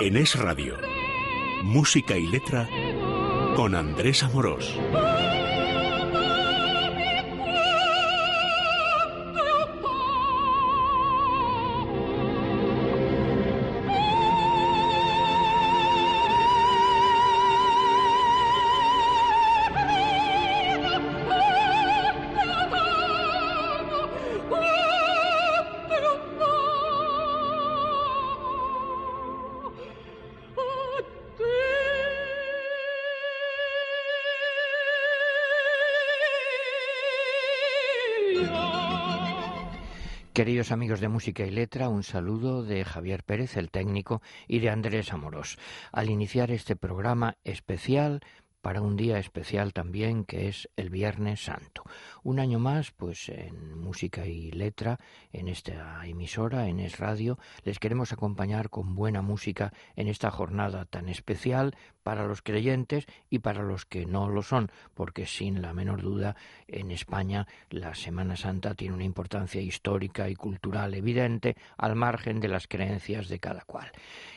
En Es Radio, música y letra con Andrés Amorós. Amigos de Música y Letra, un saludo de Javier Pérez, el técnico, y de Andrés Amorós. Al iniciar este programa especial para un día especial también que es el Viernes Santo. Un año más, pues en música y letra, en esta emisora, en Es Radio, les queremos acompañar con buena música en esta jornada tan especial para los creyentes y para los que no lo son, porque sin la menor duda en España la Semana Santa tiene una importancia histórica y cultural evidente al margen de las creencias de cada cual.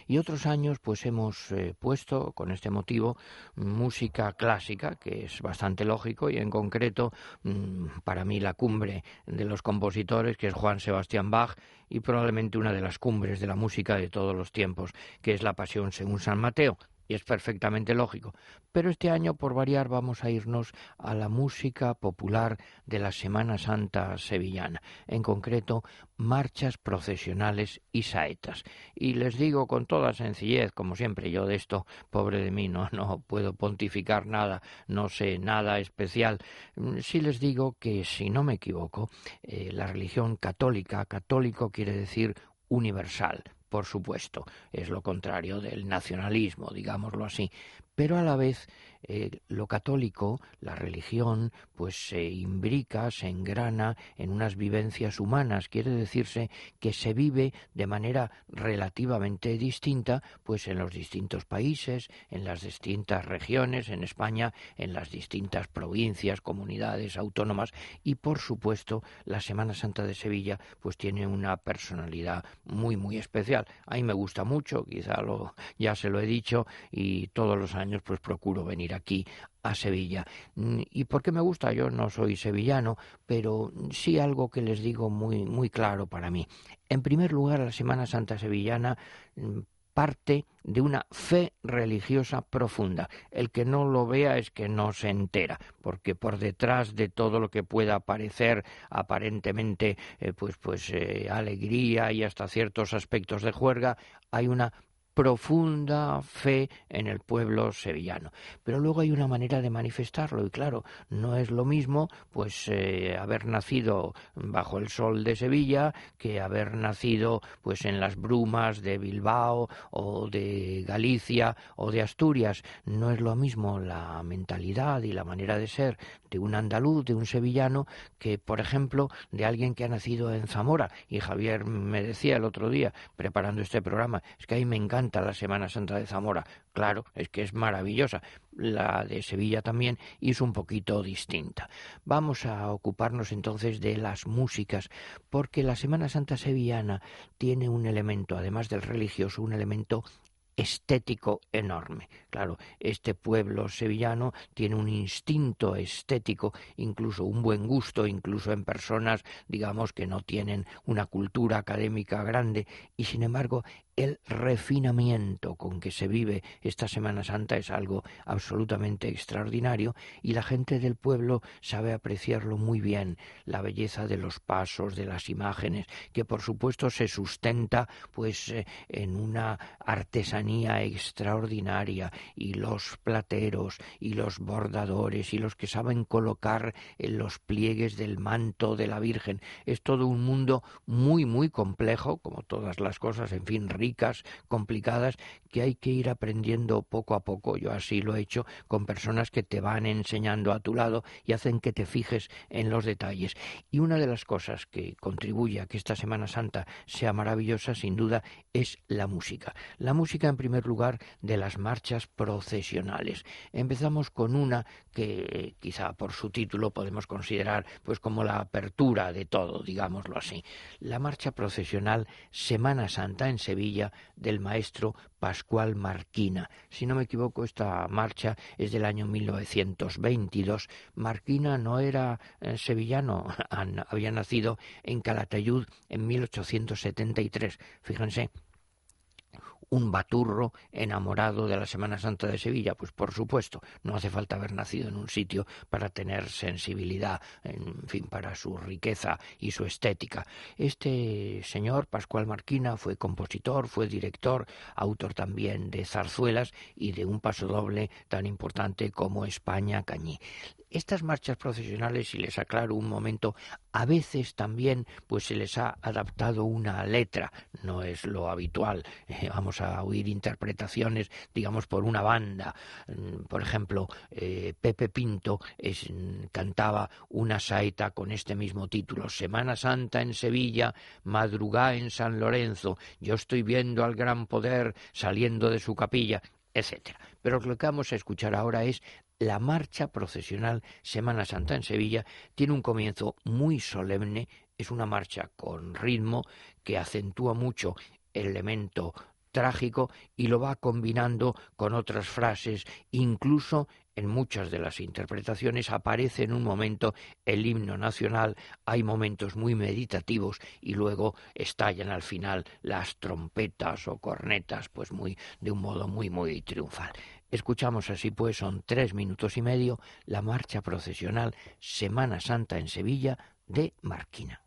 Y otros años pues hemos eh, puesto con este motivo música clásica, que es bastante lógico y en concreto mm, para mí la cumbre de los compositores, que es Juan Sebastián Bach, y probablemente una de las cumbres de la música de todos los tiempos, que es la Pasión según San Mateo, y es perfectamente lógico. Pero este año, por variar, vamos a irnos a la música popular de la Semana Santa sevillana, en concreto marchas procesionales y saetas. Y les digo con toda sencillez, como siempre, yo de esto, pobre de mí, no, no puedo pontificar nada, no sé nada especial. Mm, sí les digo que, si no me equivoco, eh, la religión católica, católico quiere decir universal, por supuesto, es lo contrario del nacionalismo, digámoslo así, pero a la vez eh, lo católico, la religión, pues se imbrica, se engrana en unas vivencias humanas. Quiere decirse que se vive de manera relativamente distinta, pues en los distintos países, en las distintas regiones, en España, en las distintas provincias, comunidades autónomas y, por supuesto, la Semana Santa de Sevilla, pues tiene una personalidad muy muy especial. A mí me gusta mucho, quizá lo ya se lo he dicho y todos los años pues procuro venir aquí a Sevilla. Mm, ¿Y por qué me gusta? Yo no soy sevillano, pero sí algo que les digo muy, muy claro para mí. En primer lugar, la Semana Santa Sevillana mm, parte de una fe religiosa profunda. El que no lo vea es que no se entera, porque por detrás de todo lo que pueda parecer aparentemente eh, pues pues eh, alegría y hasta ciertos aspectos de juerga, hay una profunda fe en el pueblo sevillano. Pero luego hay una manera de manifestarlo y claro, no es lo mismo pues eh, haber nacido bajo el sol de Sevilla que haber nacido pues en las brumas de Bilbao o de Galicia o de Asturias. No es lo mismo la mentalidad y la manera de ser de un andaluz, de un sevillano, que por ejemplo de alguien que ha nacido en Zamora. Y Javier me decía el otro día, preparando este programa, es que ahí me encanta la Semana Santa de Zamora. Claro, es que es maravillosa. La de Sevilla también es un poquito distinta. Vamos a ocuparnos entonces de las músicas, porque la Semana Santa sevillana tiene un elemento, además del religioso, un elemento estético enorme. Claro, este pueblo sevillano tiene un instinto estético, incluso un buen gusto, incluso en personas, digamos, que no tienen una cultura académica grande, y sin embargo el refinamiento con que se vive esta Semana Santa es algo absolutamente extraordinario y la gente del pueblo sabe apreciarlo muy bien, la belleza de los pasos, de las imágenes, que por supuesto se sustenta pues eh, en una artesanía extraordinaria y los plateros y los bordadores y los que saben colocar en los pliegues del manto de la Virgen. Es todo un mundo muy muy complejo, como todas las cosas, en fin, complicadas, que hay que ir aprendiendo poco a poco. Yo así lo he hecho con personas que te van enseñando a tu lado y hacen que te fijes en los detalles. Y una de las cosas que contribuye a que esta Semana Santa sea maravillosa, sin duda, es la música. La música en primer lugar de las marchas procesionales. Empezamos con una que quizá por su título podemos considerar pues como la apertura de todo, digámoslo así. La marcha procesional Semana Santa en Sevilla del maestro Pascual Marquina. Si no me equivoco, esta marcha es del año 1922. Marquina no era eh, sevillano, había nacido en Calatayud en 1873. Fíjense, un baturro enamorado de la Semana Santa de Sevilla? Pues por supuesto, no hace falta haber nacido en un sitio para tener sensibilidad, en fin, para su riqueza y su estética. Este señor, Pascual Marquina, fue compositor, fue director, autor también de zarzuelas y de un paso doble tan importante como España Cañí estas marchas procesionales, si les aclaro un momento, a veces también pues se les ha adaptado una letra, no es lo habitual. Eh, vamos a oír interpretaciones, digamos, por una banda. Mm, por ejemplo, eh, Pepe Pinto cantaba una saeta con este mismo título, Semana Santa en Sevilla, madrugá en San Lorenzo, yo estoy viendo al gran poder saliendo de su capilla etcétera. Pero lo que vamos a escuchar ahora es la marcha procesional Semana Santa en Sevilla. Tiene un comienzo muy solemne, es una marcha con ritmo que acentúa mucho el elemento trágico y lo va combinando con otras frases, incluso en muchas de las interpretaciones aparece en un momento el himno nacional, hay momentos muy meditativos y luego estallan al final las trompetas o cornetas, pues muy de un modo muy muy triunfal. Escuchamos así pues, son tres minutos y medio, la marcha procesional Semana Santa en Sevilla de Marquina.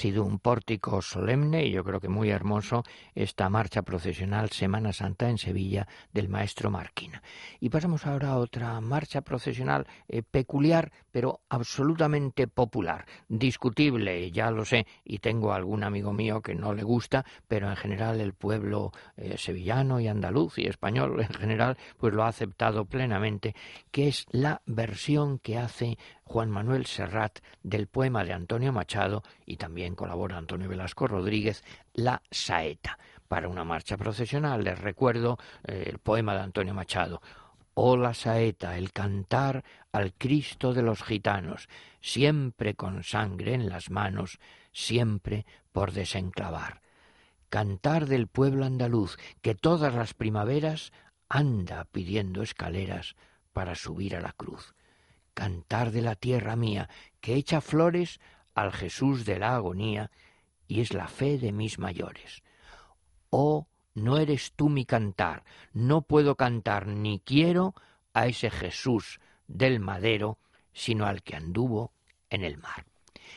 Sido un pórtico solemne y yo creo que muy hermoso esta marcha procesional Semana Santa en Sevilla del maestro Marquina. Y pasamos ahora a otra marcha procesional eh, peculiar, pero absolutamente popular, discutible, ya lo sé, y tengo algún amigo mío que no le gusta, pero en general el pueblo eh, sevillano y andaluz y español en general, pues lo ha aceptado plenamente, que es la versión que hace Juan Manuel Serrat del poema de Antonio Machado y también colabora Antonio Velasco Rodríguez, La Saeta. Para una marcha procesional les recuerdo eh, el poema de Antonio Machado. Oh la saeta, el cantar al Cristo de los gitanos, siempre con sangre en las manos, siempre por desenclavar. Cantar del pueblo andaluz, que todas las primaveras anda pidiendo escaleras para subir a la cruz cantar de la tierra mía, que echa flores al Jesús de la agonía, y es la fe de mis mayores. Oh, no eres tú mi cantar, no puedo cantar ni quiero a ese Jesús del madero, sino al que anduvo en el mar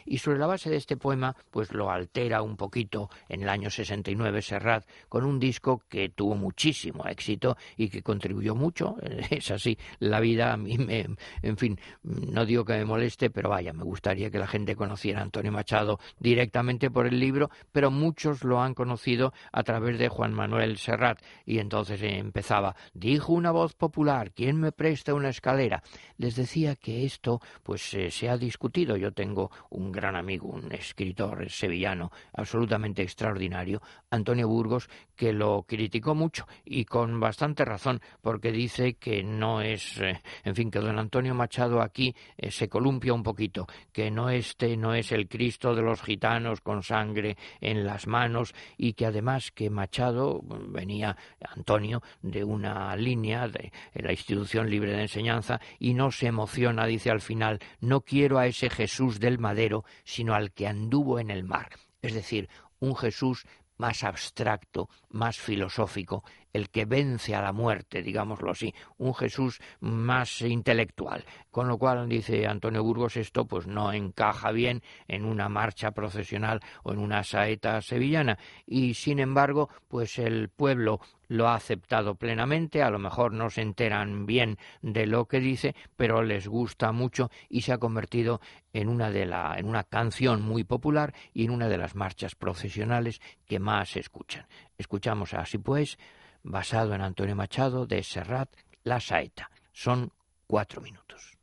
y sobre la base de este poema pues lo altera un poquito en el año 69 Serrat con un disco que tuvo muchísimo éxito y que contribuyó mucho, es así la vida a mí me, en fin, no digo que me moleste, pero vaya, me gustaría que la gente conociera a Antonio Machado directamente por el libro, pero muchos lo han conocido a través de Juan Manuel Serrat y entonces empezaba, dijo una voz popular, ¿quién me presta una escalera? Les decía que esto pues eh, se ha discutido, yo tengo un gran amigo, un escritor sevillano absolutamente extraordinario, Antonio Burgos, que lo criticó mucho y con bastante razón, porque dice que no es, eh, en fin, que don Antonio Machado aquí eh, se columpia un poquito, que no este no es el Cristo de los gitanos con sangre en las manos y que además que Machado venía Antonio de una línea de la institución libre de enseñanza y no se emociona, dice al final, no quiero a ese Jesús del madero sino al que anduvo en el mar, es decir, un Jesús más abstracto, más filosófico, el que vence a la muerte, digámoslo así, un Jesús más intelectual. Con lo cual, dice Antonio Burgos, esto pues no encaja bien en una marcha procesional o en una saeta sevillana. Y sin embargo, pues el pueblo lo ha aceptado plenamente, a lo mejor no se enteran bien de lo que dice, pero les gusta mucho y se ha convertido en una de la, en una canción muy popular y en una de las marchas procesionales que más escuchan. Escuchamos así pues basado en Antonio Machado de Serrat, La Saeta. Son cuatro minutos.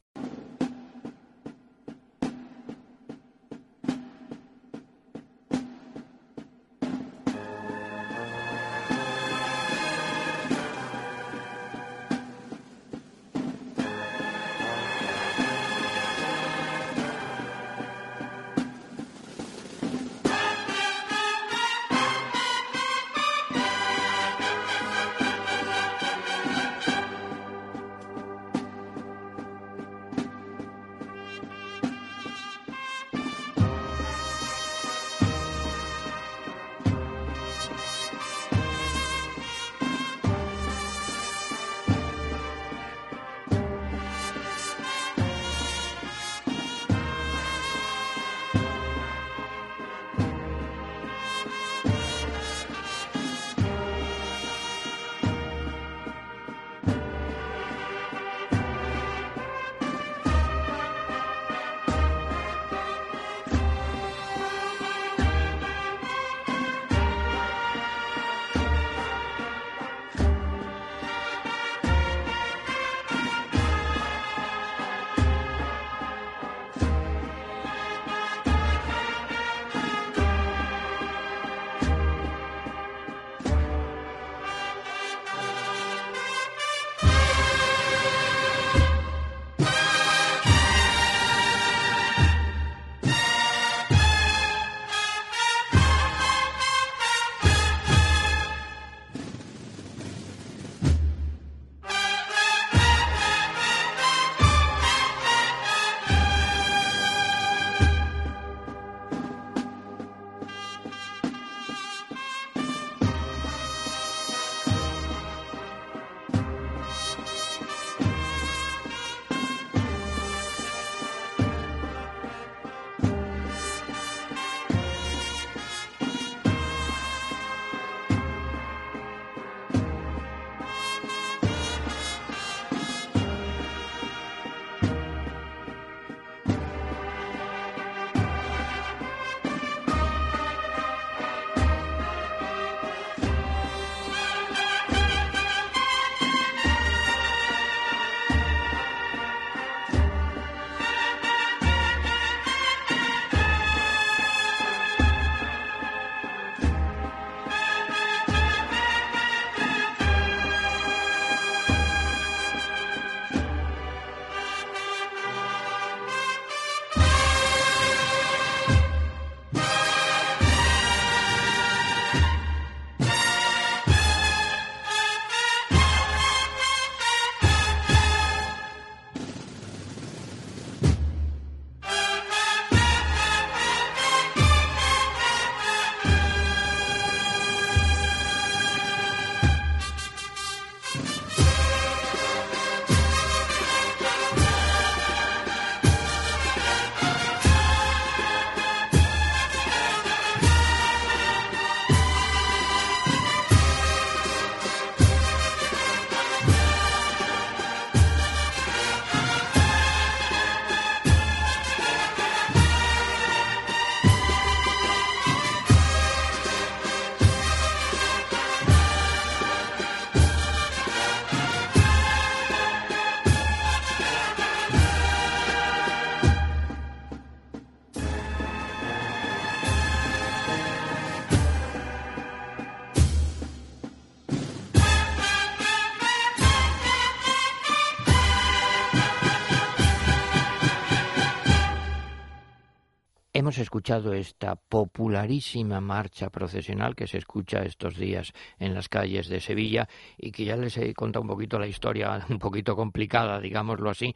Hemos escuchado esta popularísima marcha procesional que se escucha estos días en las calles de Sevilla y que ya les he contado un poquito la historia, un poquito complicada, digámoslo así.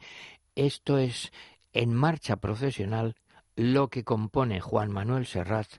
Esto es en marcha procesional lo que compone Juan Manuel Serrat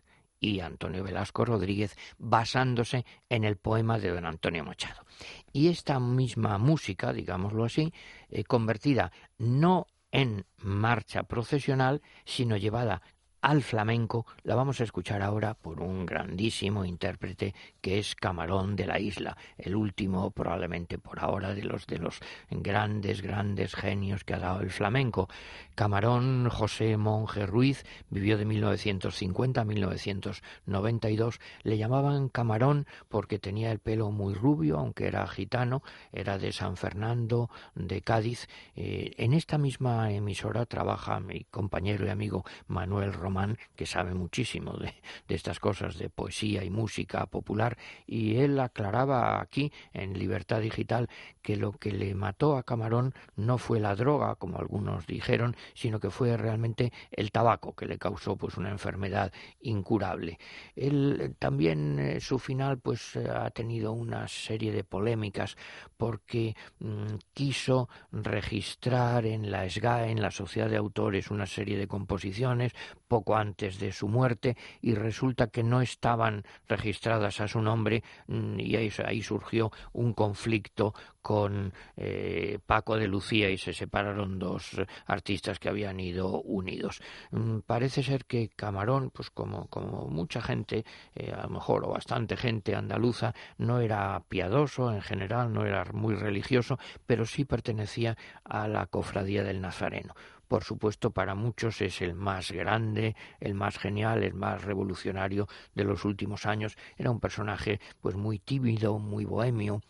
y Antonio Velasco Rodríguez basándose en el poema de don Antonio Machado. Y esta misma música, digámoslo así, eh, convertida no en marcha procesional, sino llevada al flamenco la vamos a escuchar ahora por un grandísimo intérprete que es Camarón de la Isla, el último probablemente por ahora de los de los grandes grandes genios que ha dado el flamenco. Camarón José Monje Ruiz vivió de 1950 a 1992. Le llamaban Camarón porque tenía el pelo muy rubio, aunque era gitano, era de San Fernando, de Cádiz. Eh, en esta misma emisora trabaja mi compañero y amigo Manuel Román que sabe muchísimo de, estas cosas de poesía y música popular, y él aclaraba aquí en Libertad Digital que lo que le mató a Camarón no fue la droga, como algunos dijeron, sino que fue realmente el tabaco que le causó pues una enfermedad incurable. Él también eh, su final pues eh, ha tenido una serie de polémicas porque mm, quiso registrar en la SGA, en la Sociedad de Autores, una serie de composiciones, poco antes de su muerte y resulta que no estaban registradas a su nombre mm, y ahí, surgió un conflicto con eh, Paco de Lucía y se separaron dos artistas que habían ido unidos. Mm, parece ser que Camarón, pues como, como mucha gente, eh, a lo mejor o bastante gente andaluza, no era piadoso en general, no era muy religioso, pero sí pertenecía a la cofradía del Nazareno por supuesto para muchos es el más grande, el más genial, el más revolucionario de los últimos años. Era un personaje pues muy tímido, muy bohemio,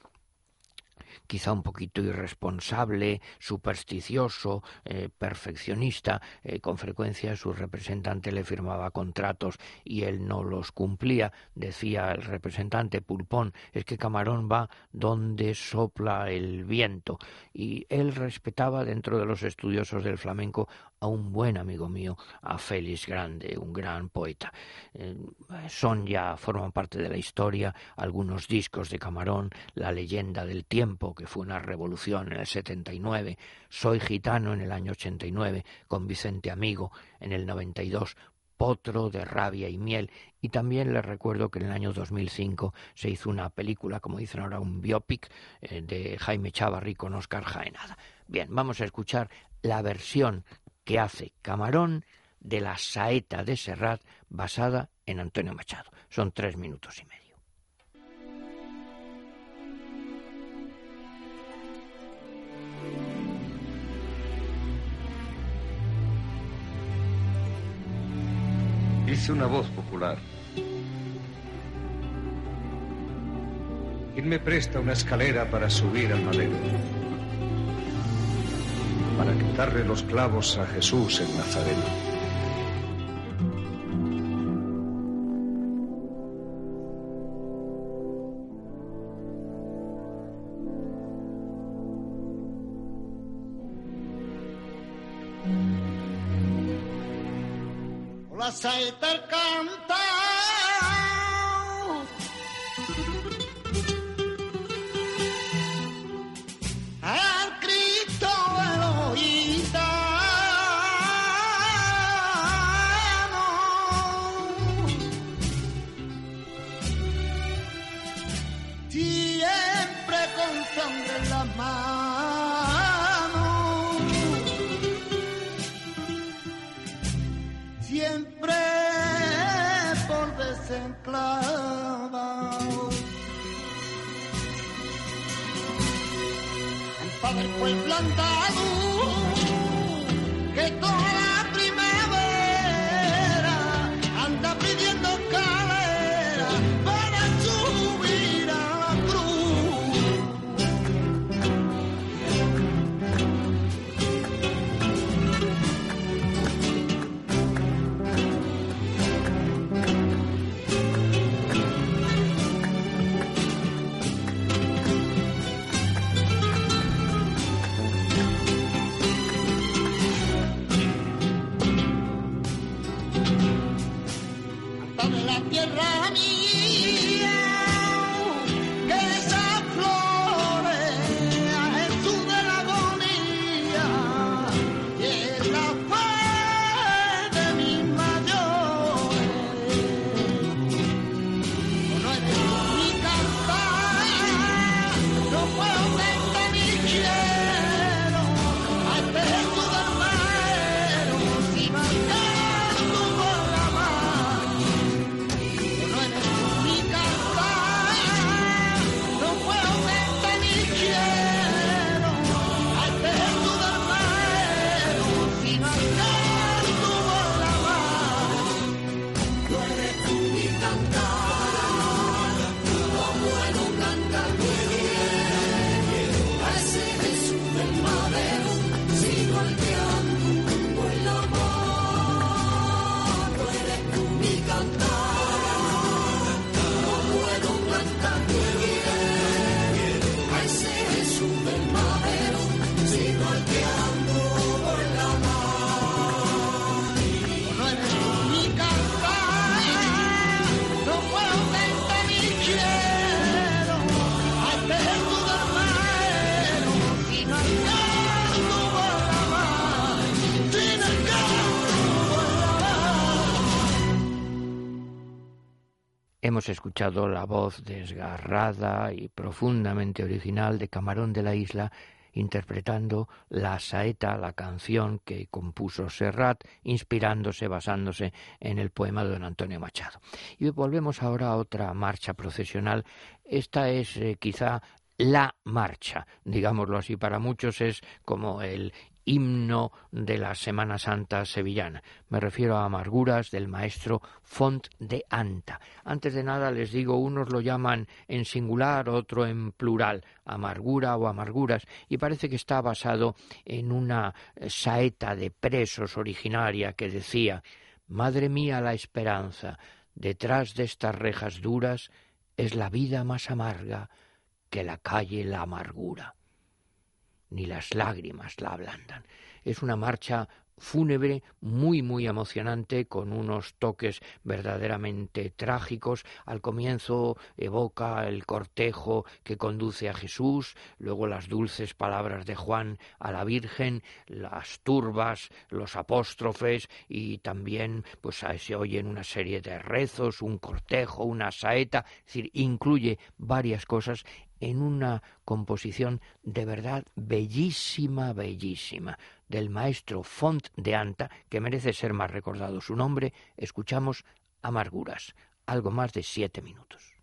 quizá un poquito irresponsable, supersticioso, eh, perfeccionista. Eh, con frecuencia su representante le firmaba contratos y él no los cumplía. Decía el representante Pulpón, es que Camarón va donde sopla el viento. Y él respetaba dentro de los estudiosos del flamenco a un buen amigo mío, a Félix Grande, un gran poeta. Eh, son ya, forman parte de la historia, algunos discos de Camarón, La leyenda del tiempo, que fue una revolución en el 79, Soy gitano en el año 89, con Vicente Amigo en el 92, Potro de rabia y miel. Y también les recuerdo que en el año 2005 se hizo una película, como dicen ahora, un biopic eh, de Jaime Chavarri con Oscar Jaenada. Bien, vamos a escuchar la versión que hace Camarón de la saeta de Serrat basada en Antonio Machado. Son tres minutos y medio. Dice una voz popular. ¿Quién me presta una escalera para subir al madero? Para quitarle los clavos a Jesús en Nazareno. Saeta canta fue plantado que todo escuchado la voz desgarrada y profundamente original de Camarón de la Isla interpretando la saeta, la canción que compuso Serrat, inspirándose, basándose en el poema de don Antonio Machado. Y volvemos ahora a otra marcha procesional. Esta es eh, quizá la marcha, digámoslo así, para muchos es como el himno de la Semana Santa sevillana. Me refiero a Amarguras del maestro Font de Anta. Antes de nada les digo, unos lo llaman en singular, otro en plural, amargura o amarguras, y parece que está basado en una saeta de presos originaria que decía Madre mía la esperanza, detrás de estas rejas duras es la vida más amarga que la calle la amargura ni las lágrimas la ablandan. Es una marcha fúnebre muy muy emocionante con unos toques verdaderamente trágicos al comienzo evoca el cortejo que conduce a Jesús luego las dulces palabras de Juan a la Virgen las turbas los apóstrofes y también pues se oyen una serie de rezos un cortejo una saeta es decir incluye varias cosas en una composición de verdad bellísima, bellísima, del maestro Font de Anta, que merece ser más recordado su nombre, escuchamos Amarguras, algo más de siete minutos.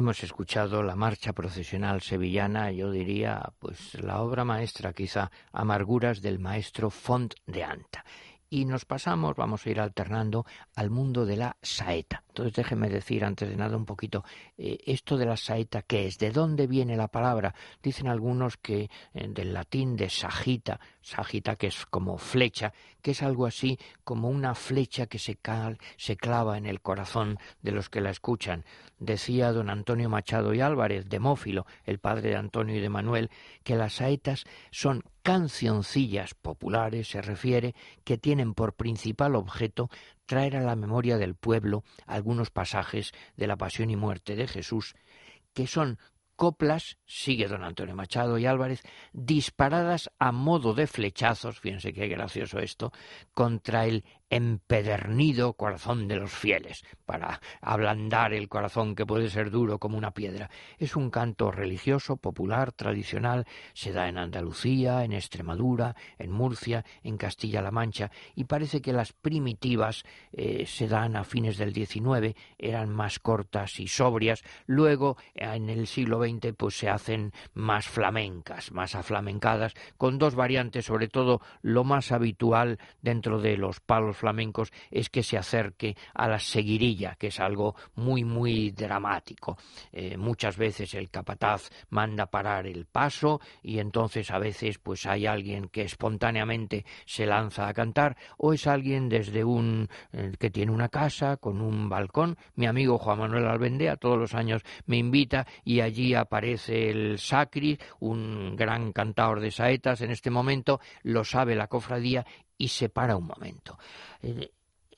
Hemos escuchado la marcha procesional sevillana, yo diría, pues la obra maestra quizá, Amarguras del maestro Font de Anta y nos pasamos, vamos a ir alternando al mundo de la saeta. Entonces déjeme decir antes de nada un poquito eh, esto de la saeta, ¿qué es? ¿De dónde viene la palabra? Dicen algunos que eh, del latín de sagita, sagita que es como flecha, que es algo así como una flecha que se, cal, se clava en el corazón de los que la escuchan. Decía don Antonio Machado y Álvarez, demófilo, el padre de Antonio y de Manuel, que las saetas son cancioncillas populares, se refiere, que tienen por principal objeto traer a la memoria del pueblo algunos pasajes de la pasión y muerte de Jesús, que son coplas, sigue don Antonio Machado y Álvarez, disparadas a modo de flechazos, fíjense qué gracioso esto, contra el empedernido corazón de los fieles, para ablandar el corazón que puede ser duro como una piedra. Es un canto religioso, popular, tradicional, se da en Andalucía, en Extremadura, en Murcia, en Castilla-La Mancha, y parece que las primitivas eh, se dan a fines del XIX, eran más cortas y sobrias, luego en el siglo XX pues se hacen más flamencas, más aflamencadas, con dos variantes, sobre todo lo más habitual dentro de los palos flamencos es que se acerque a la seguirilla, que es algo muy, muy dramático. Eh, muchas veces el capataz manda parar el paso y entonces a veces pues hay alguien que espontáneamente se lanza a cantar o es alguien desde un eh, que tiene una casa con un balcón. Mi amigo Juan Manuel Albendea todos los años me invita y allí aparece el Sacri, un gran cantador de saetas en este momento, lo sabe la cofradía y se para un momento. Eh,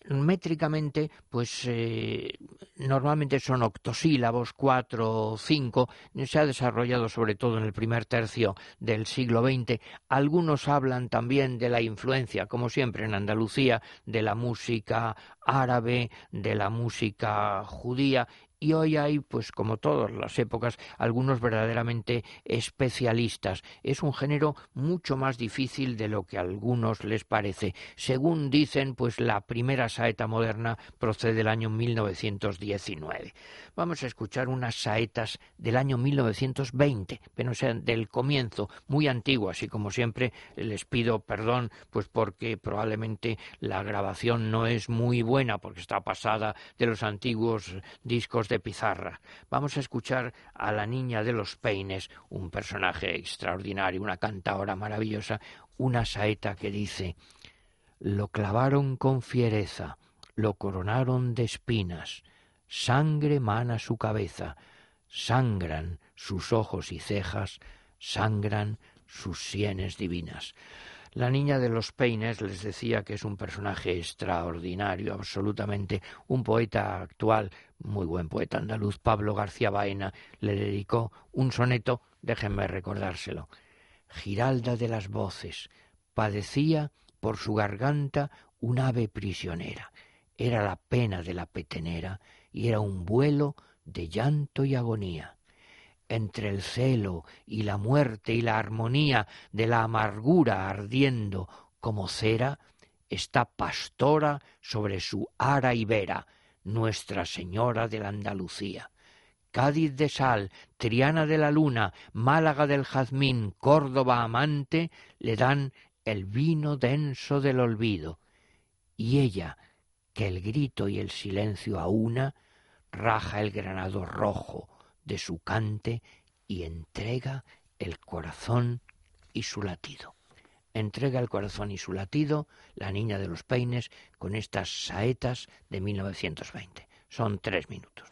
métricamente, pues eh, normalmente son octosílabos, cuatro o cinco, se ha desarrollado sobre todo en el primer tercio del siglo XX. Algunos hablan también de la influencia, como siempre en Andalucía, de la música árabe, de la música judía y hoy hay, pues como todas las épocas, algunos verdaderamente especialistas. Es un género mucho más difícil de lo que a algunos les parece. Según dicen, pues la primera saeta moderna procede del año 1919. Vamos a escuchar unas saetas del año 1920, pero sean del comienzo, muy antiguas y como siempre les pido perdón, pues porque probablemente la grabación no es muy buena porque está pasada de los antiguos discos de pizarra. Vamos a escuchar a la niña de los peines, un personaje extraordinario, una cantadora maravillosa, una saeta que dice Lo clavaron con fiereza, lo coronaron de espinas, sangre mana su cabeza, sangran sus ojos y cejas, sangran sus sienes divinas. La niña de los peines les decía que es un personaje extraordinario, absolutamente un poeta actual, muy buen poeta andaluz, Pablo García Baena, le dedicó un soneto, déjenme recordárselo. Giralda de las voces, padecía por su garganta un ave prisionera. Era la pena de la petenera y era un vuelo de llanto y agonía entre el celo y la muerte y la armonía de la amargura ardiendo como cera, está pastora sobre su ara ibera, Nuestra Señora de la Andalucía. Cádiz de sal, Triana de la luna, Málaga del jazmín, Córdoba amante, le dan el vino denso del olvido. Y ella, que el grito y el silencio aúna, raja el granado rojo, de su cante y entrega el corazón y su latido. Entrega el corazón y su latido la niña de los peines con estas saetas de 1920. Son tres minutos.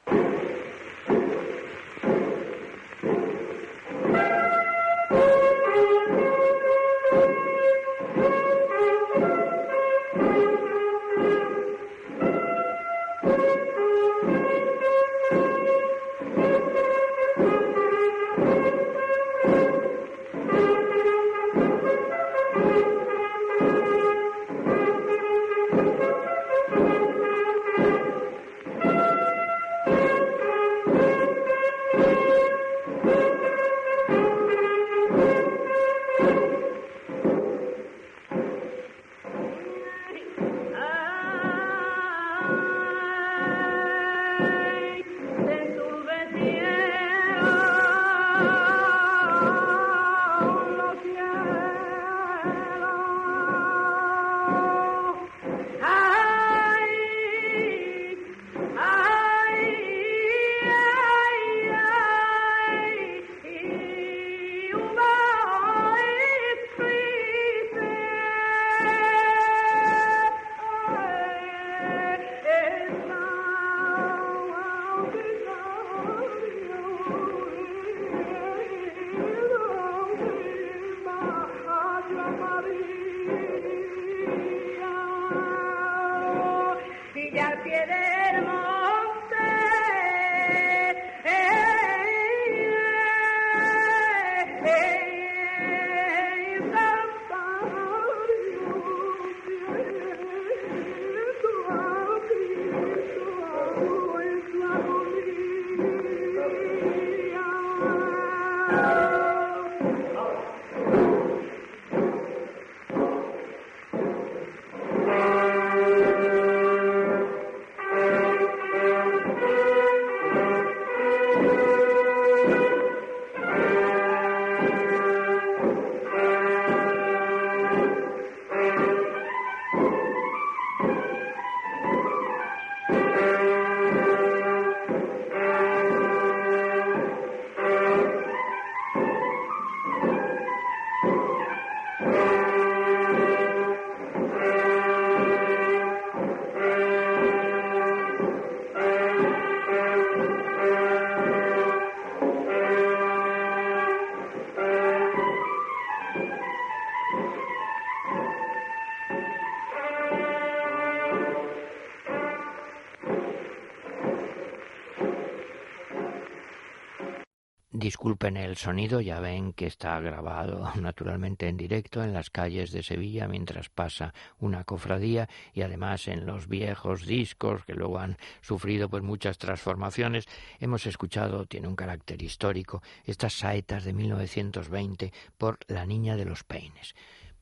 Disculpen el sonido, ya ven que está grabado naturalmente en directo en las calles de Sevilla mientras pasa una cofradía y además en los viejos discos que luego han sufrido pues muchas transformaciones. Hemos escuchado, tiene un carácter histórico, estas saetas de 1920 por La Niña de los Peines.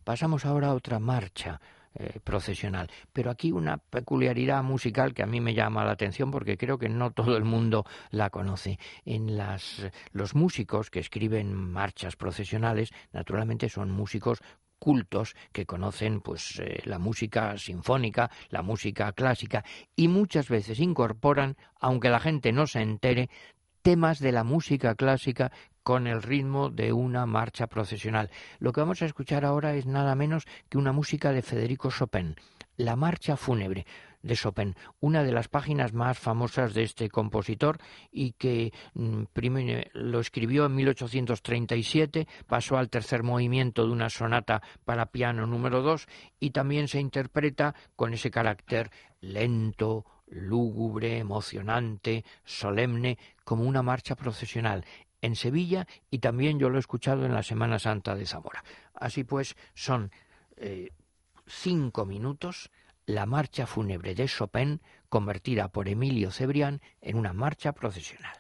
Pasamos ahora a otra marcha eh, procesional. Pero aquí una peculiaridad musical que a mí me llama la atención porque creo que no todo el mundo la conoce. En las, los músicos que escriben marchas procesionales, naturalmente son músicos cultos que conocen pues eh, la música sinfónica, la música clásica y muchas veces incorporan, aunque la gente no se entere, temas de la música clásica con el ritmo de una marcha procesional. Lo que vamos a escuchar ahora es nada menos que una música de Federico Chopin, la marcha fúnebre de Chopin, una de las páginas más famosas de este compositor y que mm, primero lo escribió en 1837, pasó al tercer movimiento de una sonata para piano número 2 y también se interpreta con ese carácter lento, lúgubre, emocionante, solemne, como una marcha procesional en Sevilla y también yo lo he escuchado en la Semana Santa de Zamora. Así pues, son eh, cinco minutos la marcha fúnebre de Chopin convertida por Emilio Cebrián en una marcha procesional.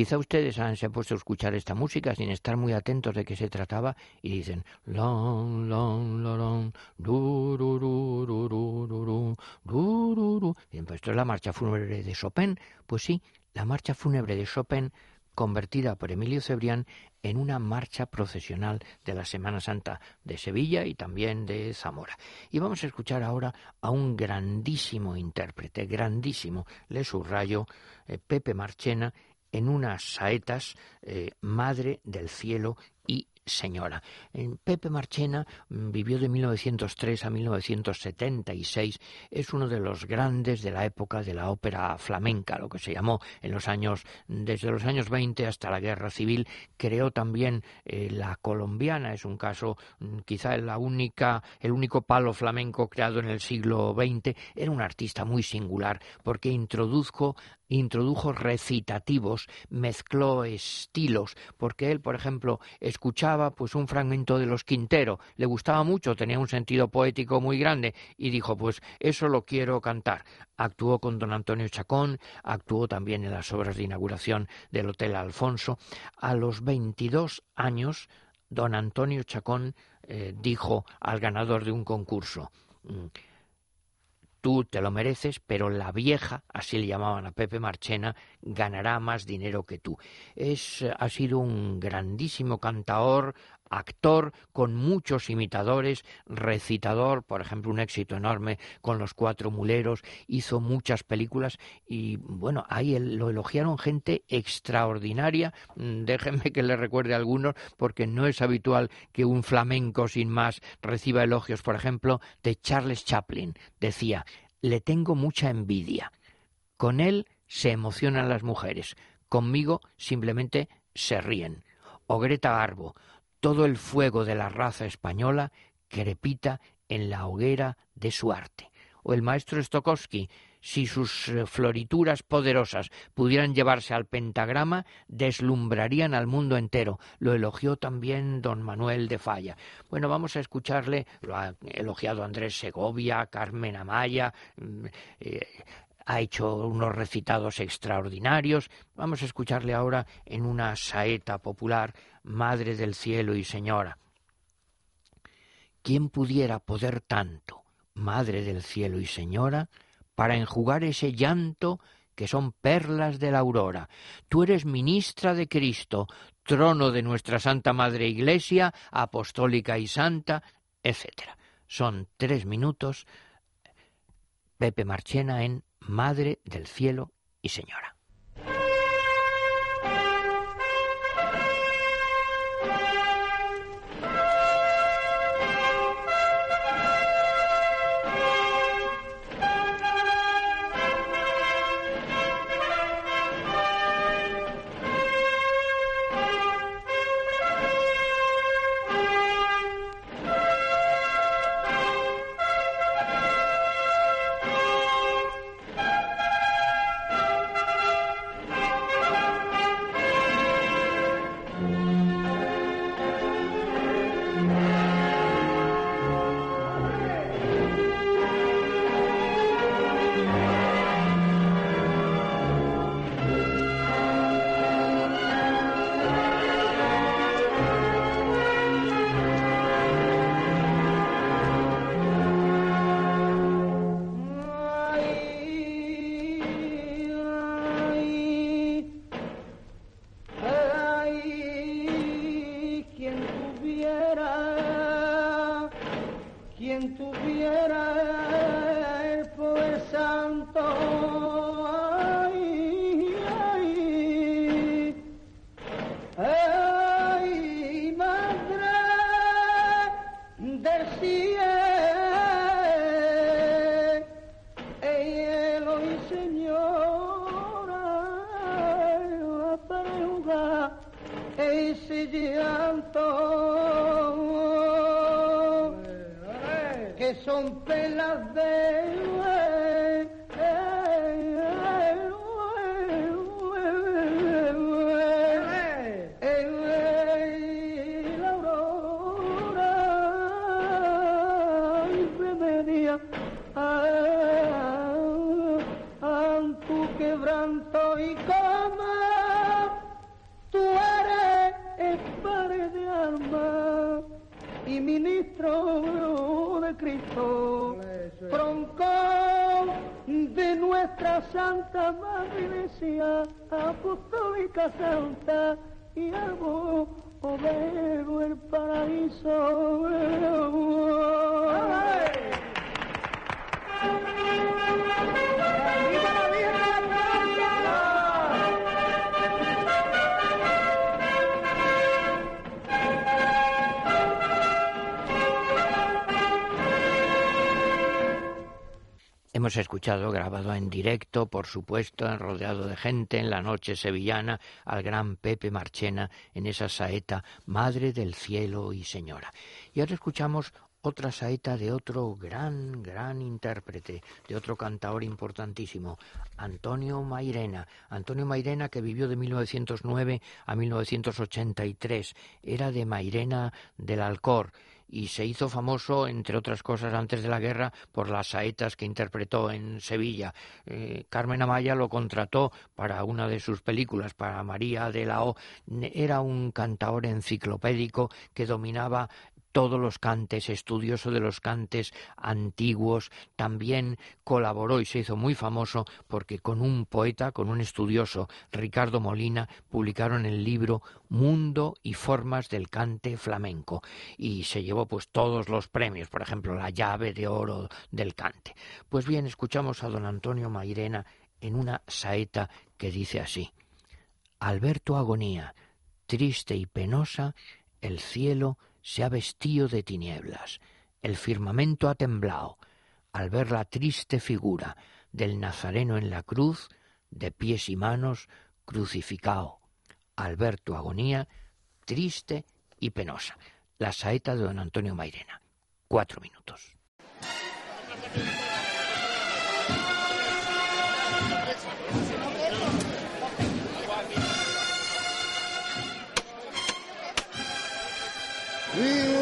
Quizá ustedes han, se han puesto a escuchar esta música sin estar muy atentos de qué se trataba y dicen long, long, long, Bien, pues esto es la marcha fúnebre de Chopin. Pues sí, la marcha fúnebre de Chopin convertida por Emilio Cebrián en una marcha procesional de la Semana Santa de Sevilla y también de Zamora. Y vamos a escuchar ahora a un grandísimo intérprete, grandísimo, le subrayo, eh, Pepe Marchena, en unas saetas eh, Madre del Cielo y señora. Pepe Marchena mm, vivió de 1903 a 1976. Es uno de los grandes de la época de la ópera flamenca, lo que se llamó en los años, desde los años 20 hasta la Guerra Civil. Creó también eh, la colombiana. Es un caso, mm, quizá la única, el único palo flamenco creado en el siglo XX. Era un artista muy singular porque introdujo introdujo recitativos, mezcló estilos, porque él, por ejemplo, escuchaba pues un fragmento de los Quintero, le gustaba mucho, tenía un sentido poético muy grande y dijo, pues eso lo quiero cantar. Actuó con don Antonio Chacón, actuó también en las obras de inauguración del Hotel Alfonso. A los 22 años, don Antonio Chacón eh, dijo al ganador de un concurso, mm, tú te lo mereces, pero la vieja, así le llamaban a Pepe Marchena, ganará más dinero que tú. Es, ha sido un grandísimo cantaor, actor con muchos imitadores, recitador, por ejemplo, un éxito enorme con Los Cuatro Muleros, hizo muchas películas y bueno, ahí lo elogiaron gente extraordinaria. Mm, déjenme que le recuerde algunos porque no es habitual que un flamenco sin más reciba elogios, por ejemplo, de Charles Chaplin. Decía, le tengo mucha envidia. Con él se emocionan las mujeres, conmigo simplemente se ríen. O Greta Garbo, todo el fuego de la raza española crepita en la hoguera de su arte. O el maestro Stokowski, si sus eh, florituras poderosas pudieran llevarse al pentagrama, deslumbrarían al mundo entero. Lo elogió también don Manuel de Falla. Bueno, vamos a escucharle, lo ha elogiado Andrés Segovia, Carmen Amaya, mm, eh, ha hecho unos recitados extraordinarios. Vamos a escucarle ahora en una saeta popular, Madre del Cielo y Señora. ¿Quién pudiera poder tanto, Madre del Cielo y Señora, para enjugar ese llanto que son perlas de la aurora? Tú eres ministra de Cristo, trono de nuestra Santa Madre Iglesia, apostólica y santa, etc. Son tres minutos. Pepe Marchena en Madre del Cielo y Señora. Escuchado grabado en directo, por supuesto, rodeado de gente, en la noche sevillana, al gran Pepe Marchena en esa saeta Madre del Cielo y Señora. Y ahora escuchamos otra saeta de otro gran, gran intérprete, de otro cantador importantísimo, Antonio Mairena. Antonio Mairena que vivió de 1909 a 1983, era de Mairena del Alcor y se hizo famoso, entre otras cosas, antes de la guerra por las saetas que interpretó en Sevilla. Eh, Carmen Amaya lo contrató para una de sus películas, para María de la O. Era un cantador enciclopédico que dominaba todos los cantes, estudioso de los cantes antiguos, también colaboró y se hizo muy famoso porque con un poeta, con un estudioso, Ricardo Molina, publicaron el libro Mundo y formas del cante flamenco y se llevó pues todos los premios, por ejemplo, la llave de oro del cante. Pues bien, escuchamos a don Antonio Mairena en una saeta que dice así: Alberto agonía, triste y penosa, el cielo se ha vestido de tinieblas, el firmamento ha temblado al ver la triste figura del Nazareno en la cruz, de pies y manos, crucificado, al ver tu agonía, triste y penosa. La saeta de don Antonio Mairena. Cuatro minutos. Crucificado.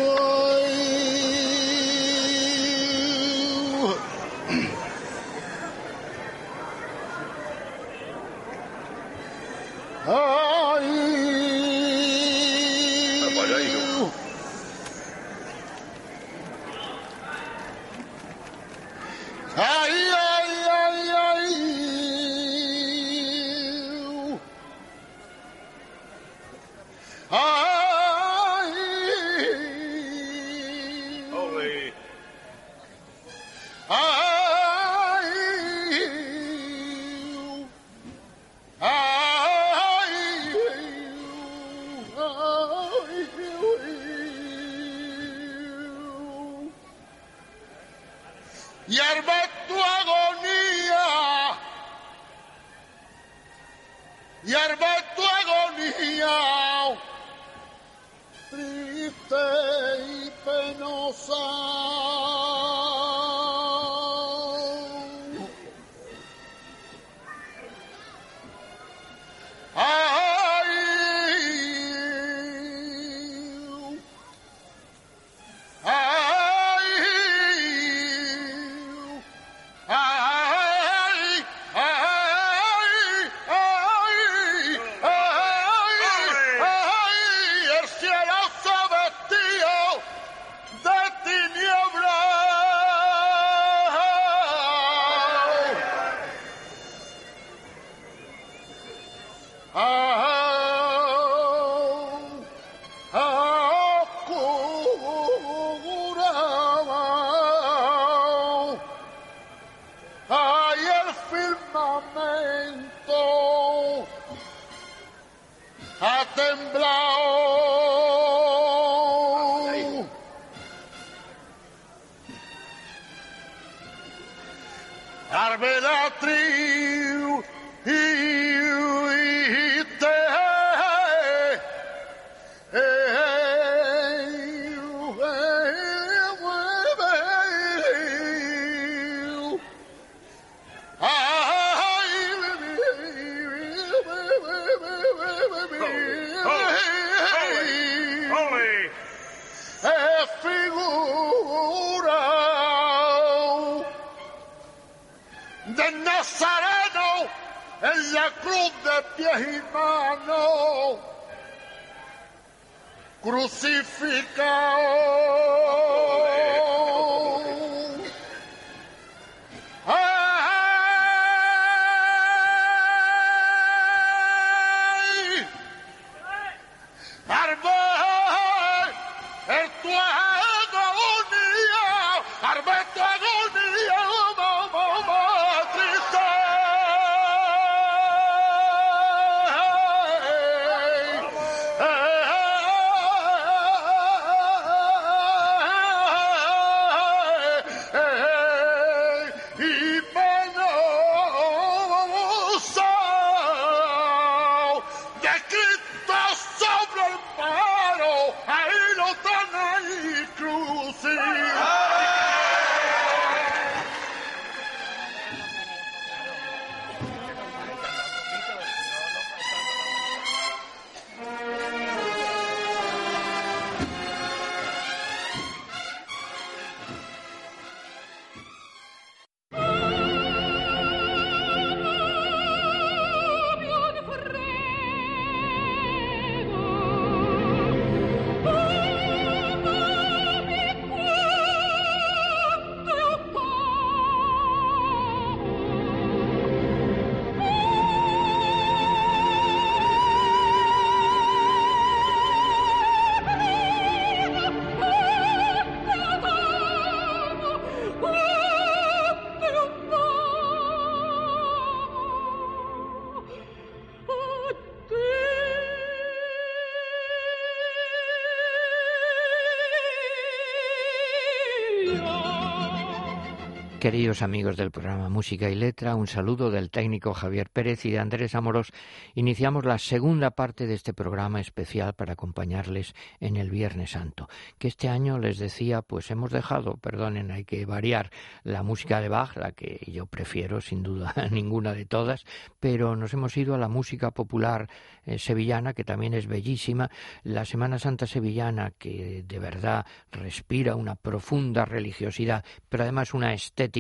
Queridos amigos del programa Música y Letra, un saludo del técnico Javier Pérez y de Andrés Amoros. Iniciamos la segunda parte de este programa especial para acompañarles en el Viernes Santo, que este año les decía, pues hemos dejado, perdonen, hay que variar la música de Bach, la que yo prefiero sin duda ninguna de todas, pero nos hemos ido a la música popular eh, sevillana, que también es bellísima, la Semana Santa sevillana, que de verdad respira una profunda religiosidad, pero además una estética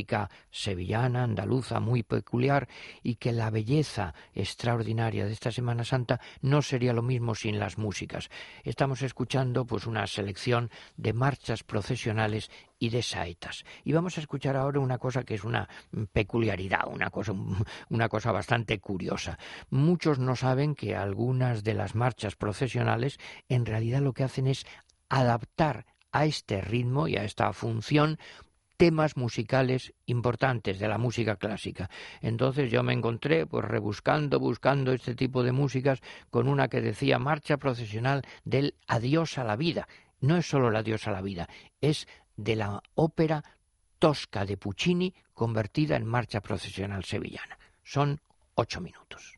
sevillana, andaluza, muy peculiar, y que la belleza extraordinaria de esta Semana Santa no sería lo mismo sin las músicas. Estamos escuchando pues una selección de marchas procesionales y de saetas. Y vamos a escuchar ahora una cosa que es una peculiaridad, una cosa, una cosa bastante curiosa. Muchos no saben que algunas de las marchas procesionales en realidad lo que hacen es adaptar a este ritmo y a esta función temas musicales importantes de la música clásica. Entonces yo me encontré pues rebuscando, buscando este tipo de músicas con una que decía marcha procesional del adiós a la vida. No es solo el adiós a la vida, es de la ópera Tosca de Puccini convertida en marcha procesional sevillana. Son ocho minutos.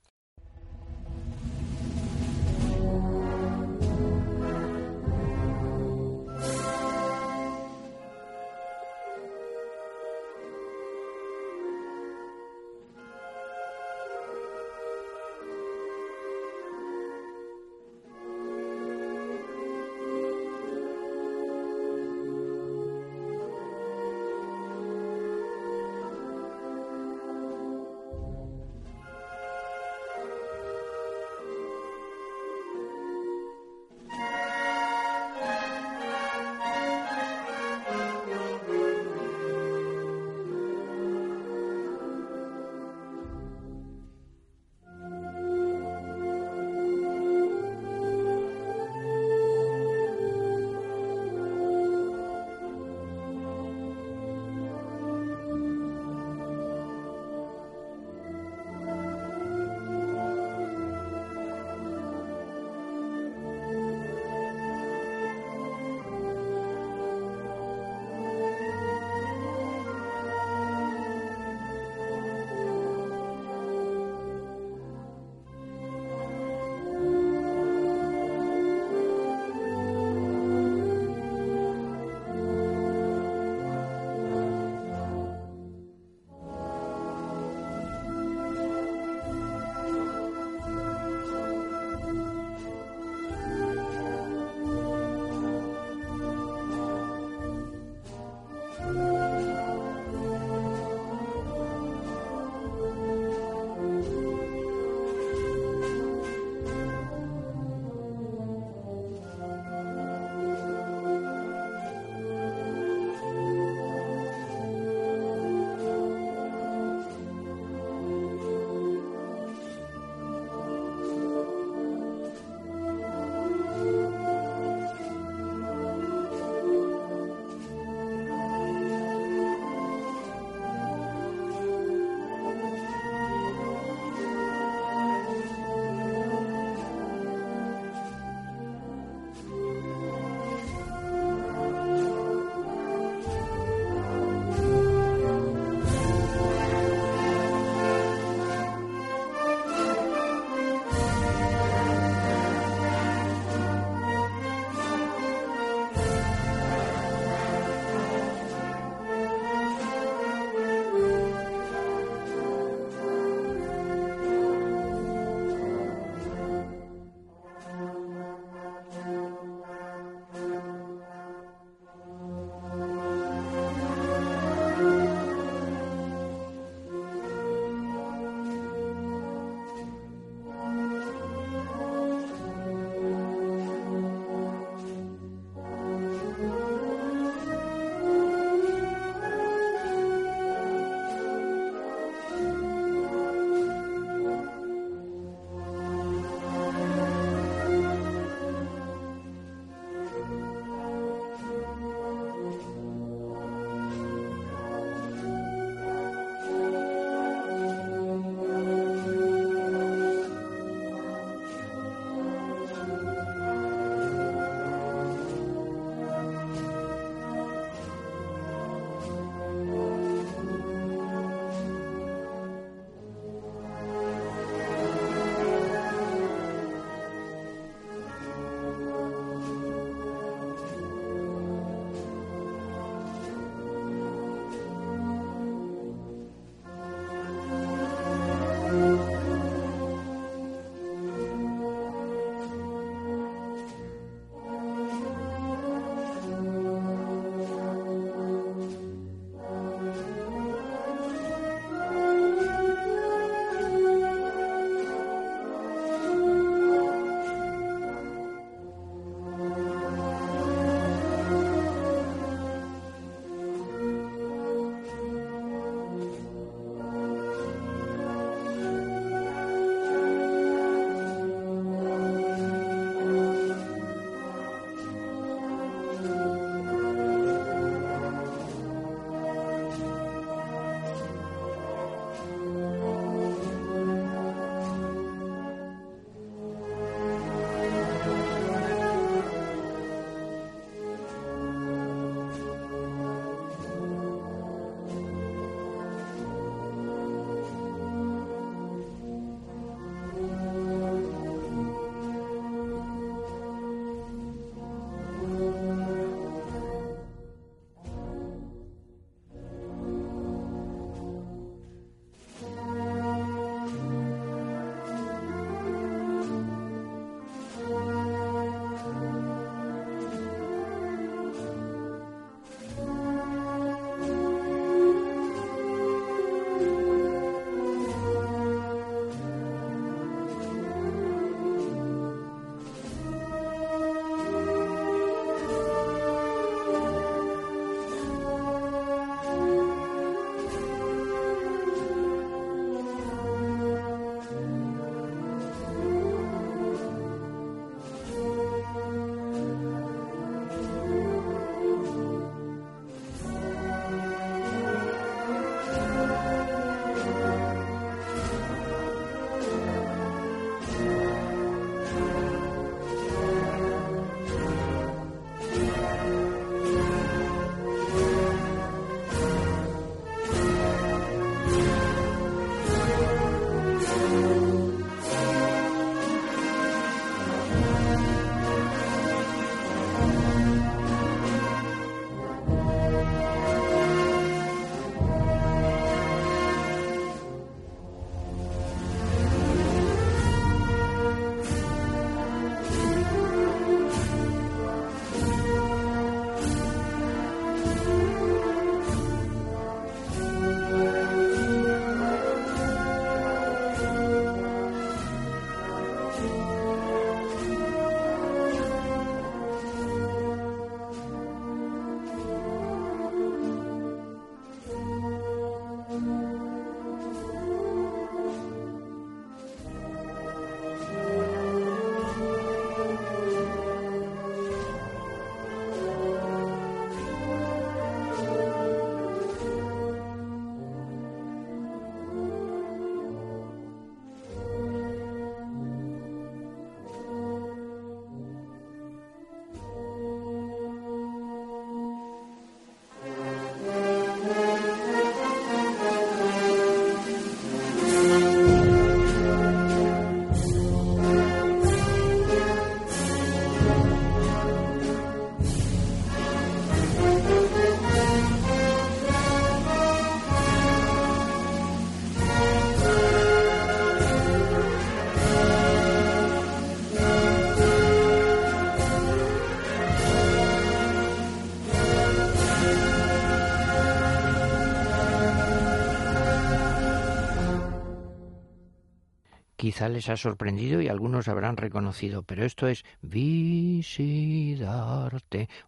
Les ha sorprendido y algunos habrán reconocido, pero esto es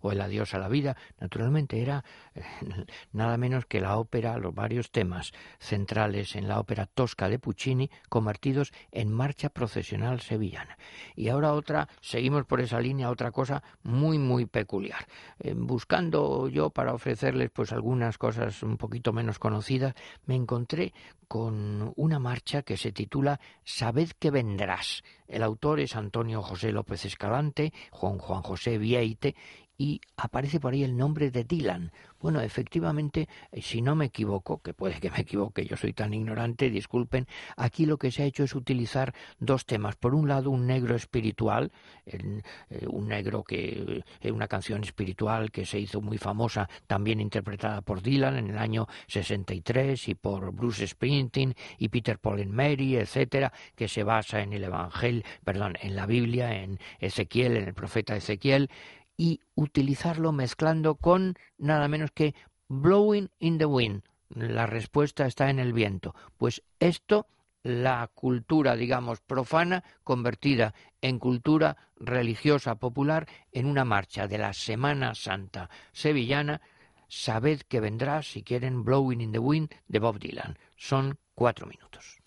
O el adiós a la vida. Naturalmente era eh, nada menos que la ópera, los varios temas centrales en la ópera tosca de Puccini convertidos en marcha procesional sevillana. Y ahora otra, seguimos por esa línea, otra cosa muy, muy peculiar. Eh, buscando yo para ofrecerles pues algunas cosas un poquito menos conocidas, me encontré con una marcha que se titula Sabed que vendrás. El autor es Antonio José López Escalante, Juan Juan José Vieite, y aparece por ahí el nombre de Dylan, bueno, efectivamente, eh, si no me equivoco, que puede que me equivoque, yo soy tan ignorante, disculpen, aquí lo que se ha hecho es utilizar dos temas. Por un lado, un negro espiritual, eh, un negro que es eh, una canción espiritual que se hizo muy famosa, también interpretada por Dylan en el año 63 y por Bruce Springsteen y Peter Paul and Mary, etcétera, que se basa en el Evangelio, perdón, en la Biblia, en Ezequiel, en el profeta Ezequiel y utilizarlo mezclando con nada menos que blowing in the wind. La respuesta está en el viento. Pues esto, la cultura, digamos, profana, convertida en cultura religiosa popular, en una marcha de la Semana Santa sevillana, sabed que vendrá, si quieren, Blowing in the Wind de Bob Dylan. Son cuatro minutos.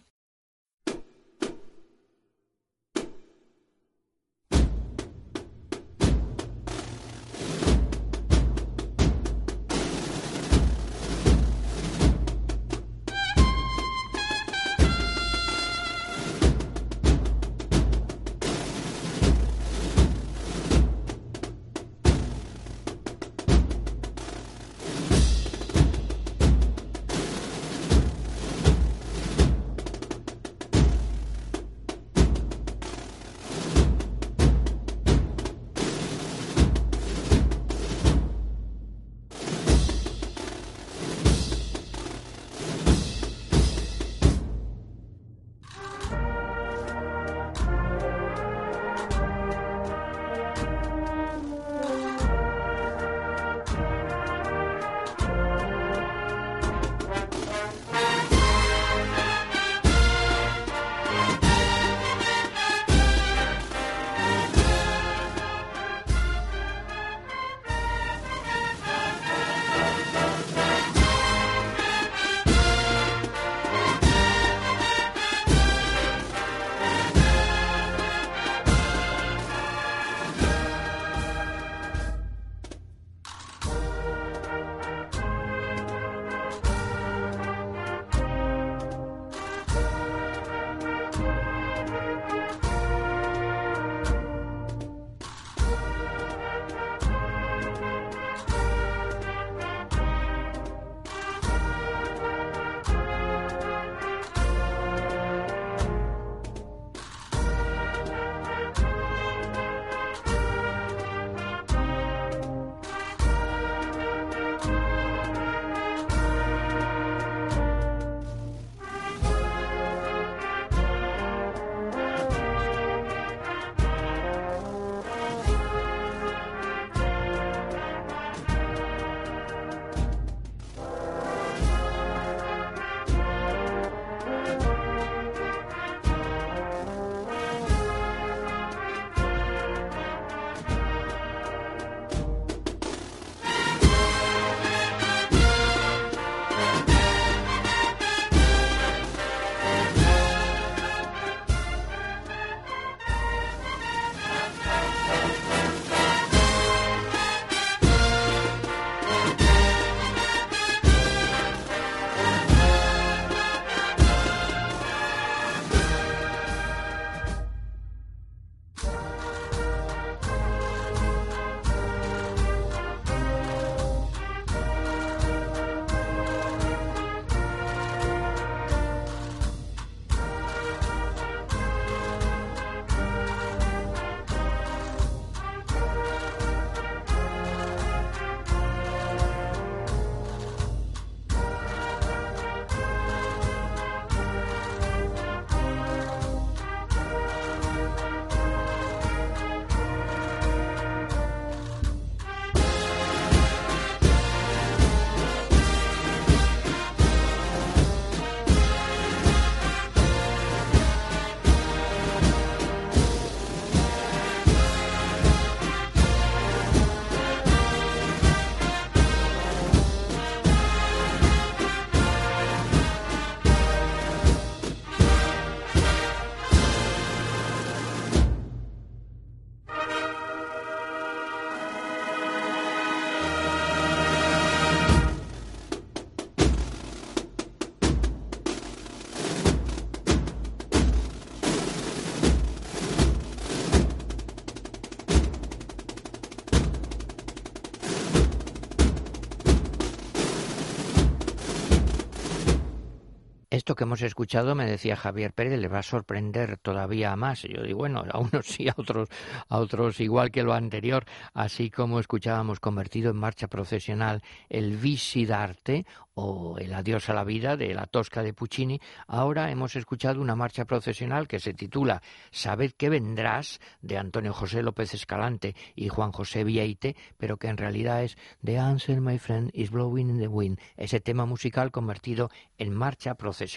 Esto que hemos escuchado, me decía Javier Pérez, le va a sorprender todavía más. yo digo, bueno, a unos sí, a otros, a otros igual que lo anterior, así como escuchábamos convertido en marcha procesional el Visidarte o el Adiós a la vida de la Tosca de Puccini, ahora hemos escuchado una marcha procesional que se titula Sabed que vendrás de Antonio José López Escalante y Juan José Vieite, pero que en realidad es The Answer My Friend is Blowing in the Wind, ese tema musical convertido en marcha procesional.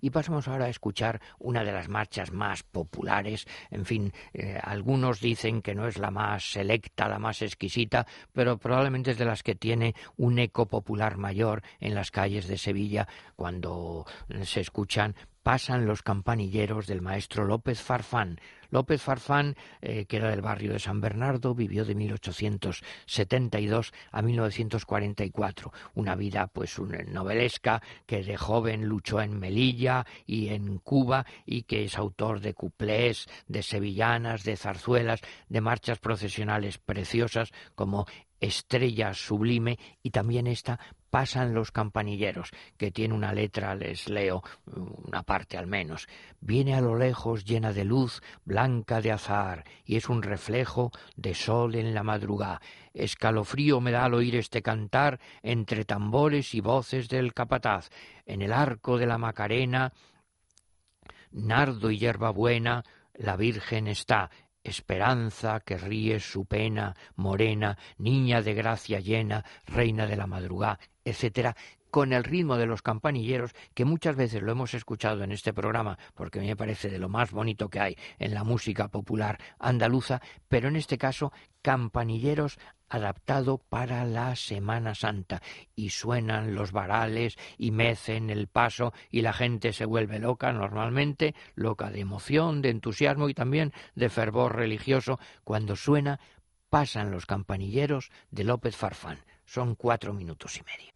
Y pasamos ahora a escuchar una de las marchas más populares, en fin, eh, algunos dicen que no es la más selecta, la más exquisita, pero probablemente es de las que tiene un eco popular mayor en las calles de Sevilla cuando se escuchan pasan los campanilleros del maestro López Farfán. López Farfán, eh, que era del barrio de San Bernardo, vivió de 1872 a 1944. Una vida, pues, novelesca, que de joven luchó en Melilla y en Cuba y que es autor de cuplés, de sevillanas, de zarzuelas, de marchas procesionales preciosas como Estrella Sublime y también esta pasan los campanilleros, que tiene una letra, les leo una parte al menos. Viene a lo lejos llena de luz, blanca de azar, y es un reflejo de sol en la madrugada. Escalofrío me da al oír este cantar entre tambores y voces del capataz. En el arco de la Macarena, nardo y hierbabuena, la Virgen está, esperanza que ríe su pena, morena, niña de gracia llena, reina de la madrugada, etcétera, con el ritmo de los campanilleros, que muchas veces lo hemos escuchado en este programa, porque me parece de lo más bonito que hay en la música popular andaluza, pero en este caso campanilleros adaptado para la Semana Santa y suenan los varales y mecen el paso y la gente se vuelve loca normalmente, loca de emoción, de entusiasmo y también de fervor religioso cuando suena pasan los campanilleros de López Farfán. Son cuatro minutos y medio.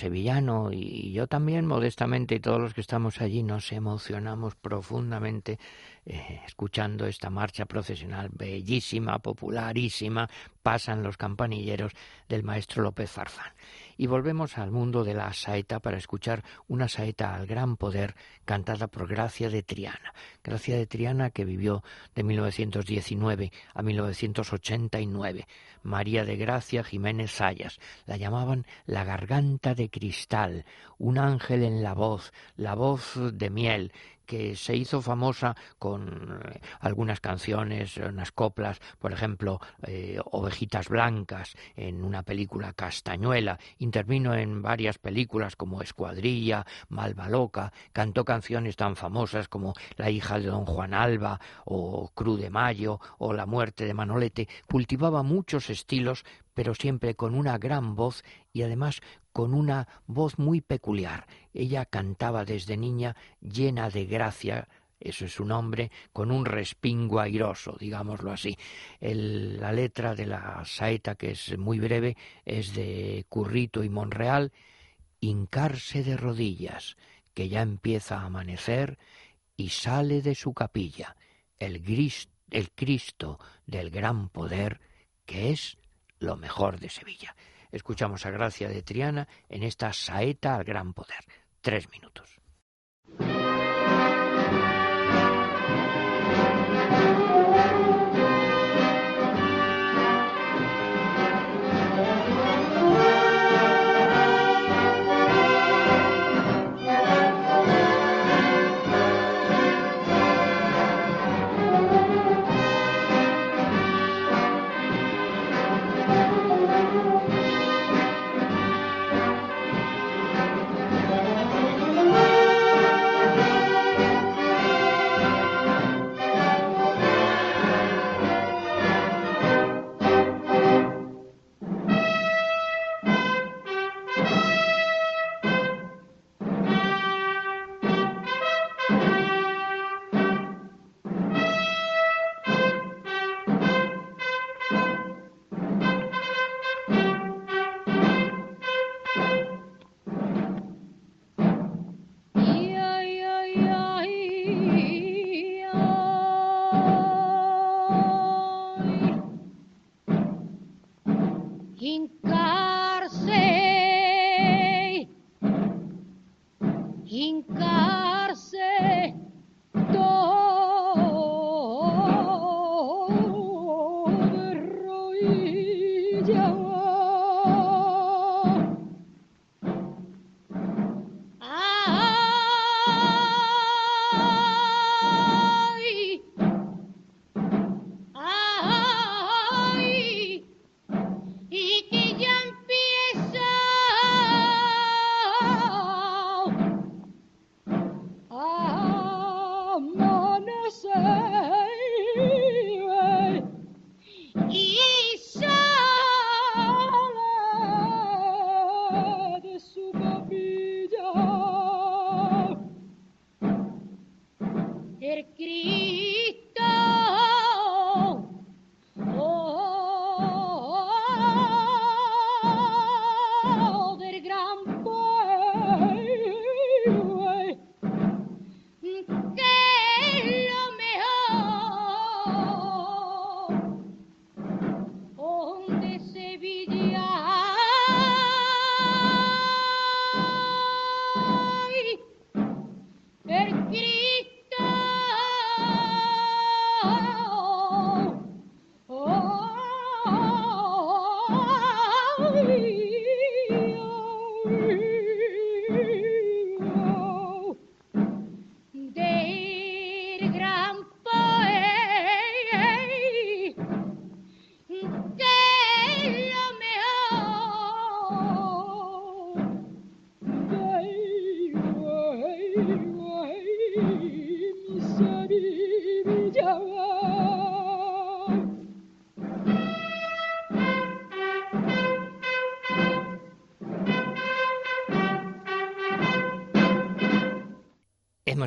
Sevillano y yo también modestamente y todos los que estamos allí nos emocionamos profundamente eh, escuchando esta marcha procesional bellísima, popularísima, pasan los campanilleros del maestro López Farfán. Y volvemos al mundo de la saeta para escuchar una saeta al gran poder cantada por Gracia de Triana. Gracia de Triana que vivió de 1919 a 1989. María de Gracia Jiménez Sayas. La llamaban la garganta de cristal, un ángel en la voz, la voz de miel, que se hizo famosa con eh, algunas canciones, unas coplas, por ejemplo, eh, Ovejitas Blancas, en una película Castañuela, intervino en varias películas como Escuadrilla, Malva Loca, cantó canciones tan famosas como La hija de don Juan Alba o Cruz de Mayo o La muerte de Manolete, cultivaba muchos estilos pero siempre con una gran voz y además con una voz muy peculiar. Ella cantaba desde niña llena de gracia, eso es su nombre, con un respingo airoso, digámoslo así. la letra de la saeta, que es muy breve, es de Currito y Monreal, hincarse de rodillas, que ya empieza a amanecer, y sale de su capilla el, el Cristo del gran poder, que es lo mejor de Sevilla. Escuchamos a Gracia de Triana en esta saeta al gran poder. Tres minutos.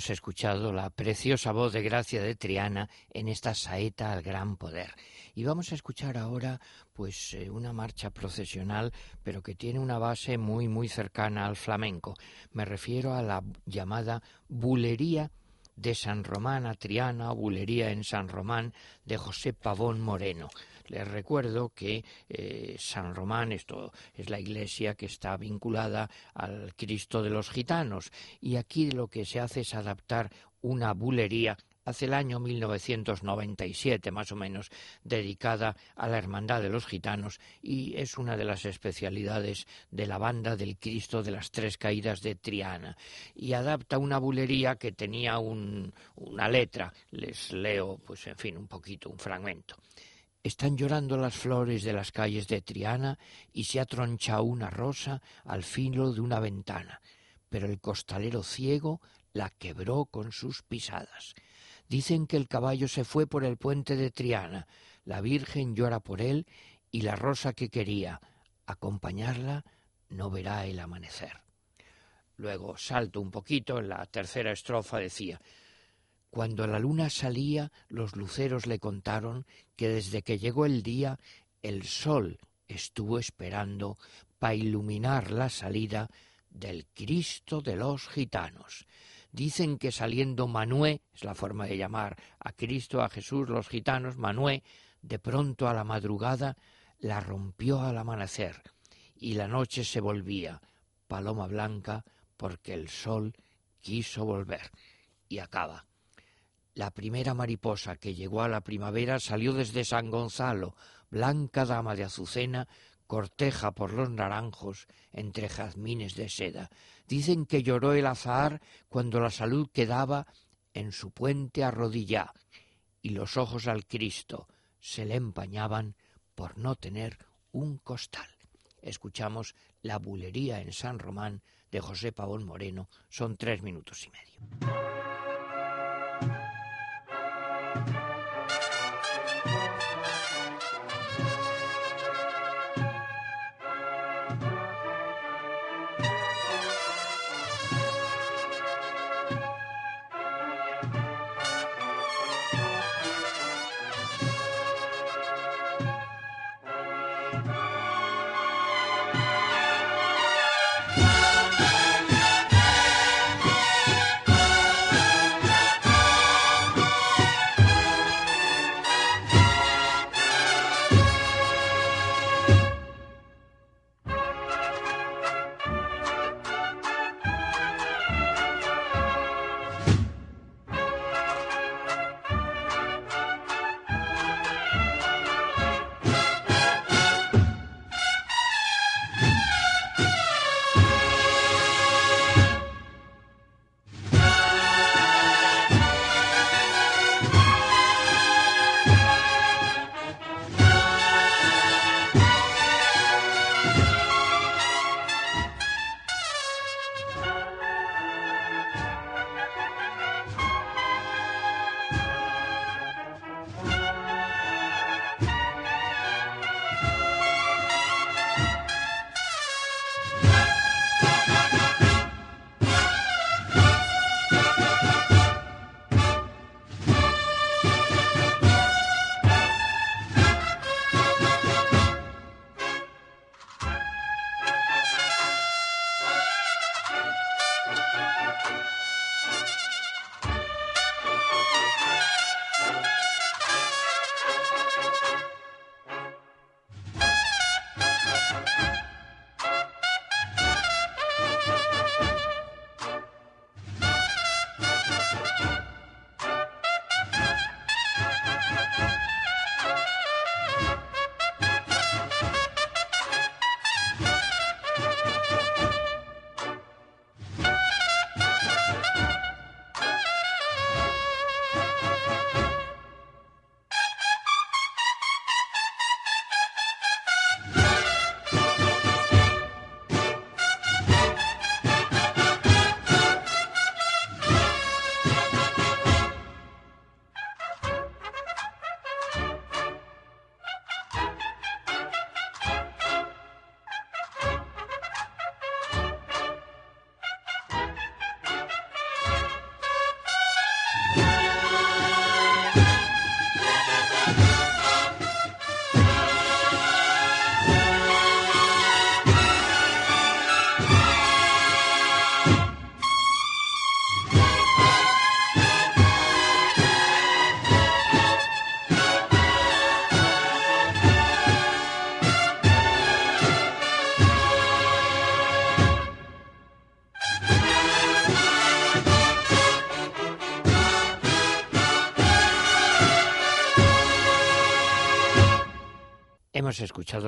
Escuchado la preciosa voz de Gracia de Triana en esta saeta al gran poder. Y vamos a escuchar ahora pues eh, una marcha procesional, pero que tiene una base muy muy cercana al flamenco. Me refiero a la llamada bulería de San Román a Triana, bulería en San Román de José Pavón Moreno. Les recuerdo que eh, San Román, esto es la iglesia que está vinculada al Cristo de los gitanos, y aquí lo que se hace es adaptar una bulería hace el año 1997 más o menos, dedicada a la Hermandad de los Gitanos y es una de las especialidades de la banda del Cristo de las Tres Caídas de Triana y adapta una bulería que tenía una letra, les leo pues en fin un poquito, un fragmento. Están llorando las flores de las calles de Triana y se ha tronchado una rosa al filo de una ventana, pero el costalero ciego la quebró con sus pisadas. Dicen que el caballo se fue por el puente de Triana, la Virgen llora por él y la rosa que quería acompañarla no verá el amanecer. Luego salto un poquito, en la tercera estrofa decía cuando la luna salía, los luceros le contaron que desde que llegó el día, el sol estuvo esperando para iluminar la salida del Cristo de los gitanos. Dicen que saliendo Manué, es la forma de llamar a Cristo, a Jesús, los gitanos, Manué, de pronto a la madrugada, la rompió al amanecer, y la noche se volvía paloma blanca porque el sol quiso volver. Y acaba. La primera mariposa que llegó a la primavera salió desde San Gonzalo, blanca dama de azucena, corteja por los naranjos entre jazmines de seda. Dicen que lloró el azahar cuando la salud quedaba en su puente arrodillá, y los ojos al Cristo se le empañaban por no tener un costal. Escuchamos la bulería en San Román de José Pavón Moreno. Son tres minutos y medio.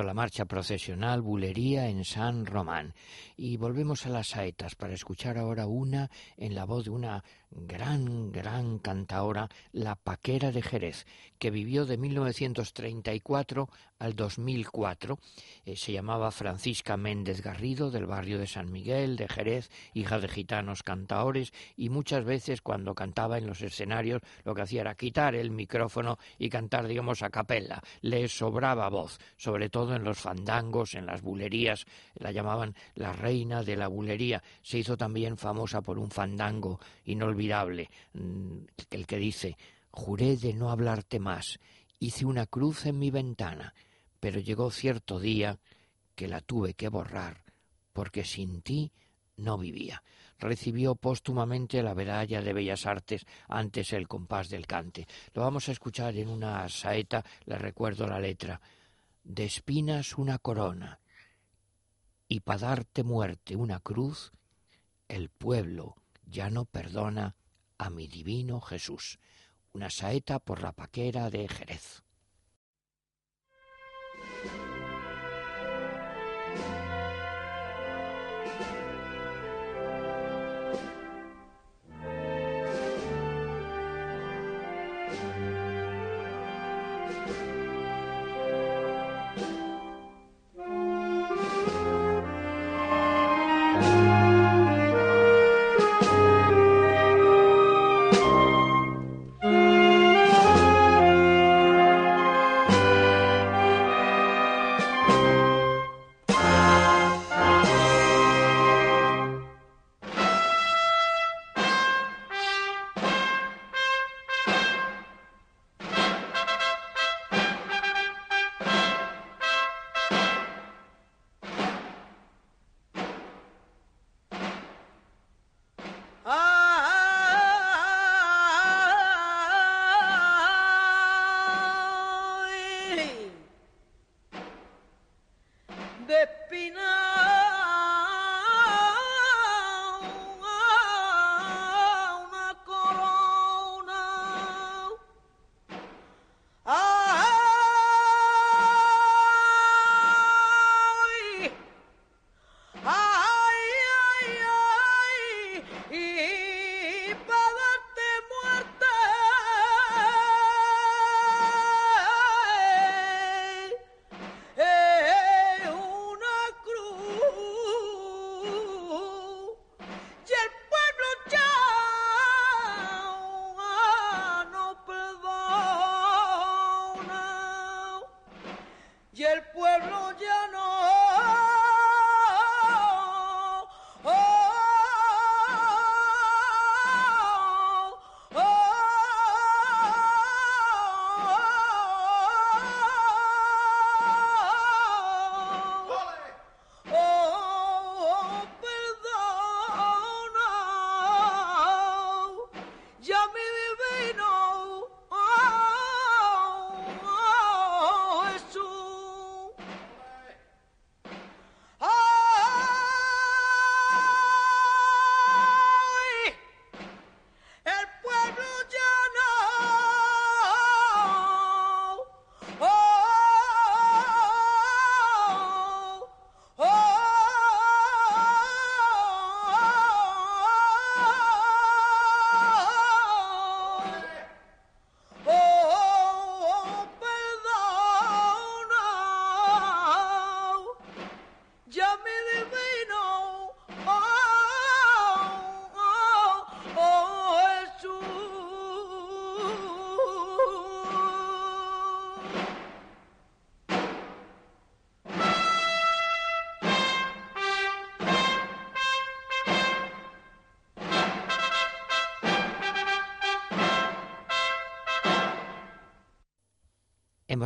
La marcha procesional Bulería en San Román y volvemos a las saetas para escuchar ahora una en la voz de una gran, gran cantaora, la Paquera de Jerez, que vivió de 1934 al 2004. Eh, se llamaba Francisca Méndez Garrido, del barrio de San Miguel, de Jerez, hija de gitanos cantaores, y muchas veces cuando cantaba en los escenarios lo que hacía era quitar el micrófono y cantar, digamos, a capella. Le sobraba voz, sobre todo en los fandangos, en las bulerías, la llamaban la reina de la bulería. Se hizo también famosa por un fandango inolvidable, mm, el que dice, juré de no hablarte más, hice una cruz en mi ventana, pero llegó cierto día que la tuve que borrar, porque sin ti no vivía. Recibió póstumamente la medalla de Bellas Artes antes el compás del cante. Lo vamos a escuchar en una saeta, le recuerdo la letra. De espinas una corona, y para darte muerte una cruz, el pueblo ya no perdona a mi divino Jesús. Una saeta por la paquera de Jerez.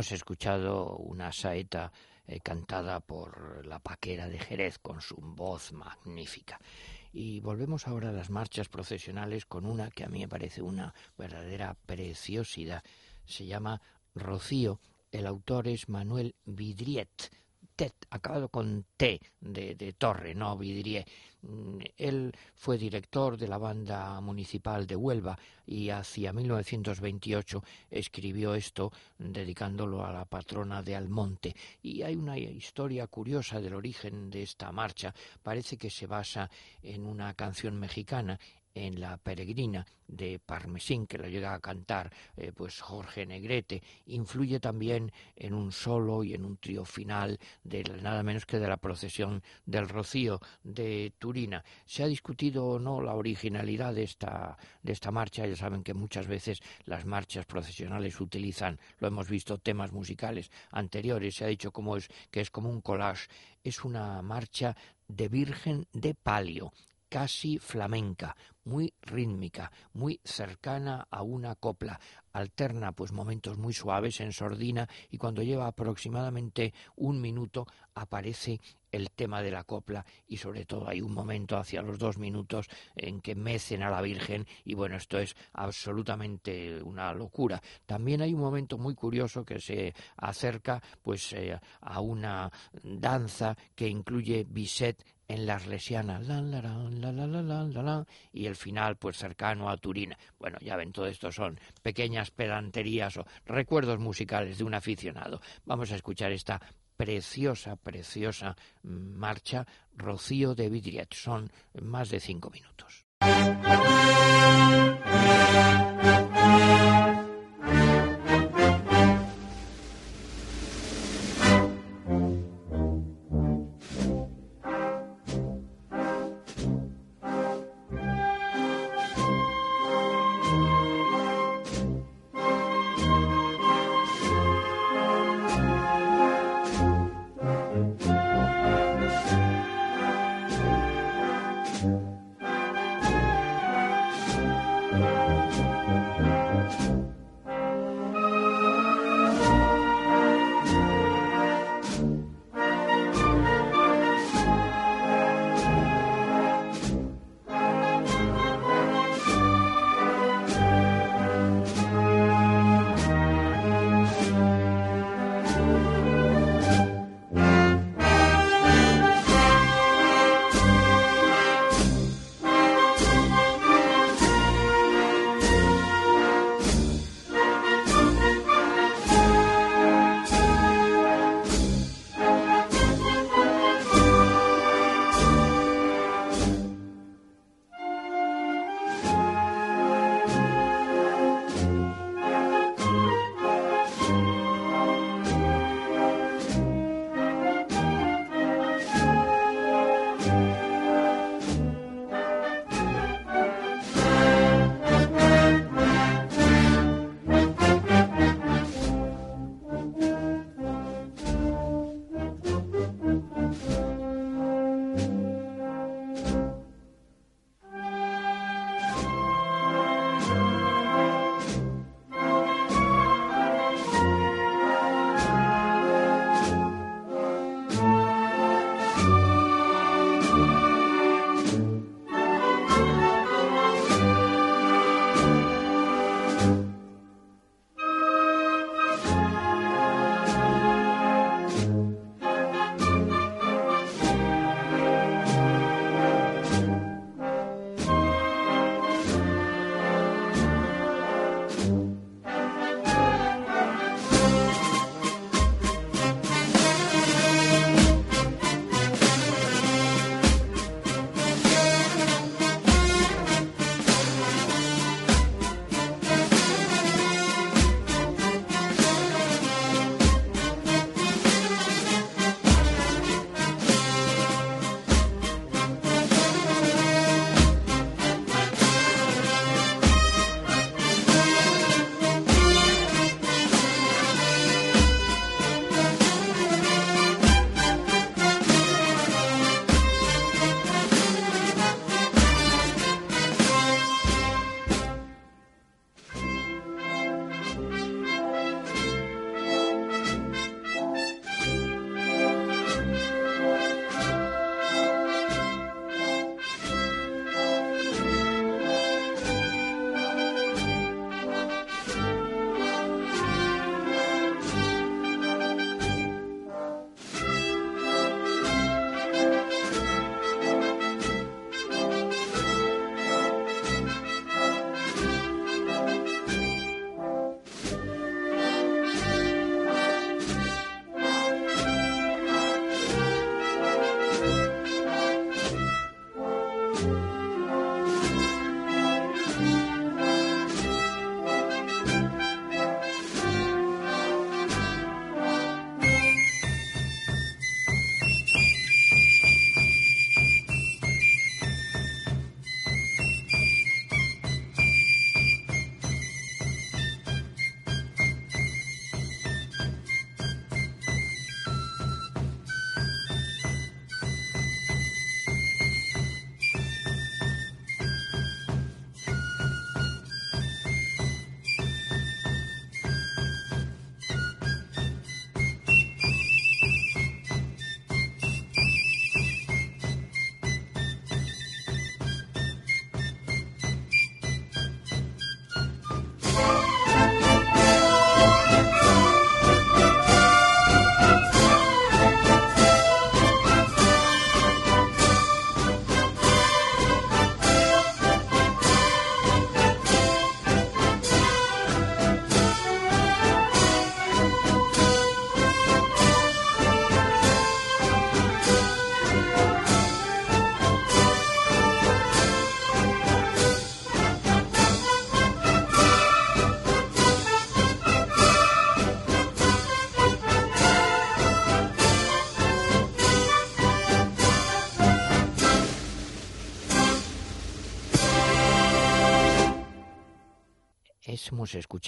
Hemos escuchado una saeta eh, cantada por la paquera de Jerez con su voz magnífica. Y volvemos ahora a las marchas procesionales con una que a mí me parece una verdadera preciosidad. Se llama Rocío. El autor es Manuel Vidriet, Vidriet, acabado con T de, torre, no Vidrié. Él fue director de la banda municipal de Huelva y hacia 1928 escribió esto dedicándolo a la patrona de Almonte. Y hay una historia curiosa del origen de esta marcha. Parece que se basa en una canción mexicana en La Peregrina de Parmesín, que lo llega a cantar eh, pues Jorge Negrete, influye también en un solo y en un trío final de nada menos que de la procesión del Rocío de Turina. Se ha discutido o no la originalidad de esta, de esta marcha, ya saben que muchas veces las marchas procesionales utilizan, lo hemos visto, temas musicales anteriores, se ha dicho como es, que es como un collage, es una marcha de Virgen de Palio, casi flamenca, muy rítmica, muy cercana a una copla. Alterna pues momentos muy suaves en sordina y cuando lleva aproximadamente un minuto aparece el tema de la copla y sobre todo hay un momento hacia los dos minutos en que mecen a la Virgen y bueno, esto es absolutamente una locura. También hay un momento muy curioso que se acerca pues eh, a una danza que incluye Bizet en las lesianas, y el final pues cercano a Turina. Bueno, ya ven, todo esto son pequeñas pedanterías o recuerdos musicales de un aficionado. Vamos a escuchar esta preciosa, preciosa marcha Rocío de Vidriet. Son más de cinco minutos.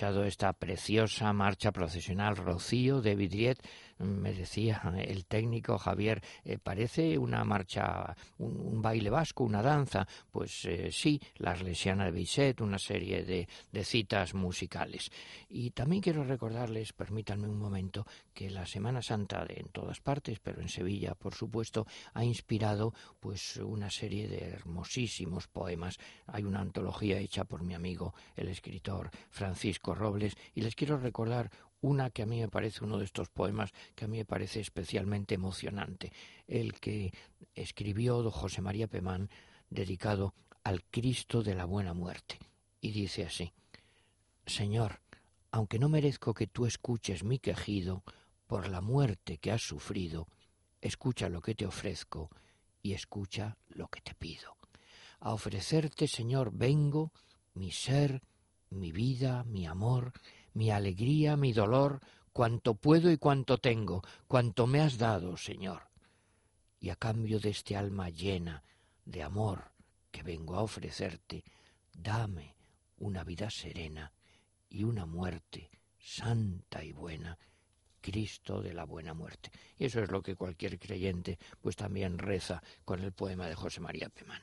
Escuchado esta preciosa marcha procesional Rocío de Vidriet. Decía el técnico Javier, eh, parece una marcha, un, baile vasco, una danza. Pues eh, sí, la Arlesiana de Bisset, una serie de, citas musicales. Y también quiero recordarles, permítanme un momento, que la Semana Santa en todas partes, pero en Sevilla, por supuesto, ha inspirado pues una serie de hermosísimos poemas. Hay una antología hecha por mi amigo el escritor Francisco Robles y les quiero recordar una que a mí me parece uno de estos poemas que a mí me parece especialmente emocionante, el que escribió José María Pemán dedicado al Cristo de la Buena Muerte. Y dice así, Señor, aunque no merezco que tú escuches mi quejido por la muerte que has sufrido, escucha lo que te ofrezco y escucha lo que te pido. A ofrecerte, Señor, vengo mi ser, mi vida, mi amor, mi alegría, mi dolor, cuanto puedo y cuanto tengo, cuanto me has dado, Señor. Y a cambio de este alma llena de amor que vengo a ofrecerte, dame una vida serena y una muerte santa y buena Cristo de la buena muerte. Y eso es lo que cualquier creyente pues también reza con el poema de José María Pemán.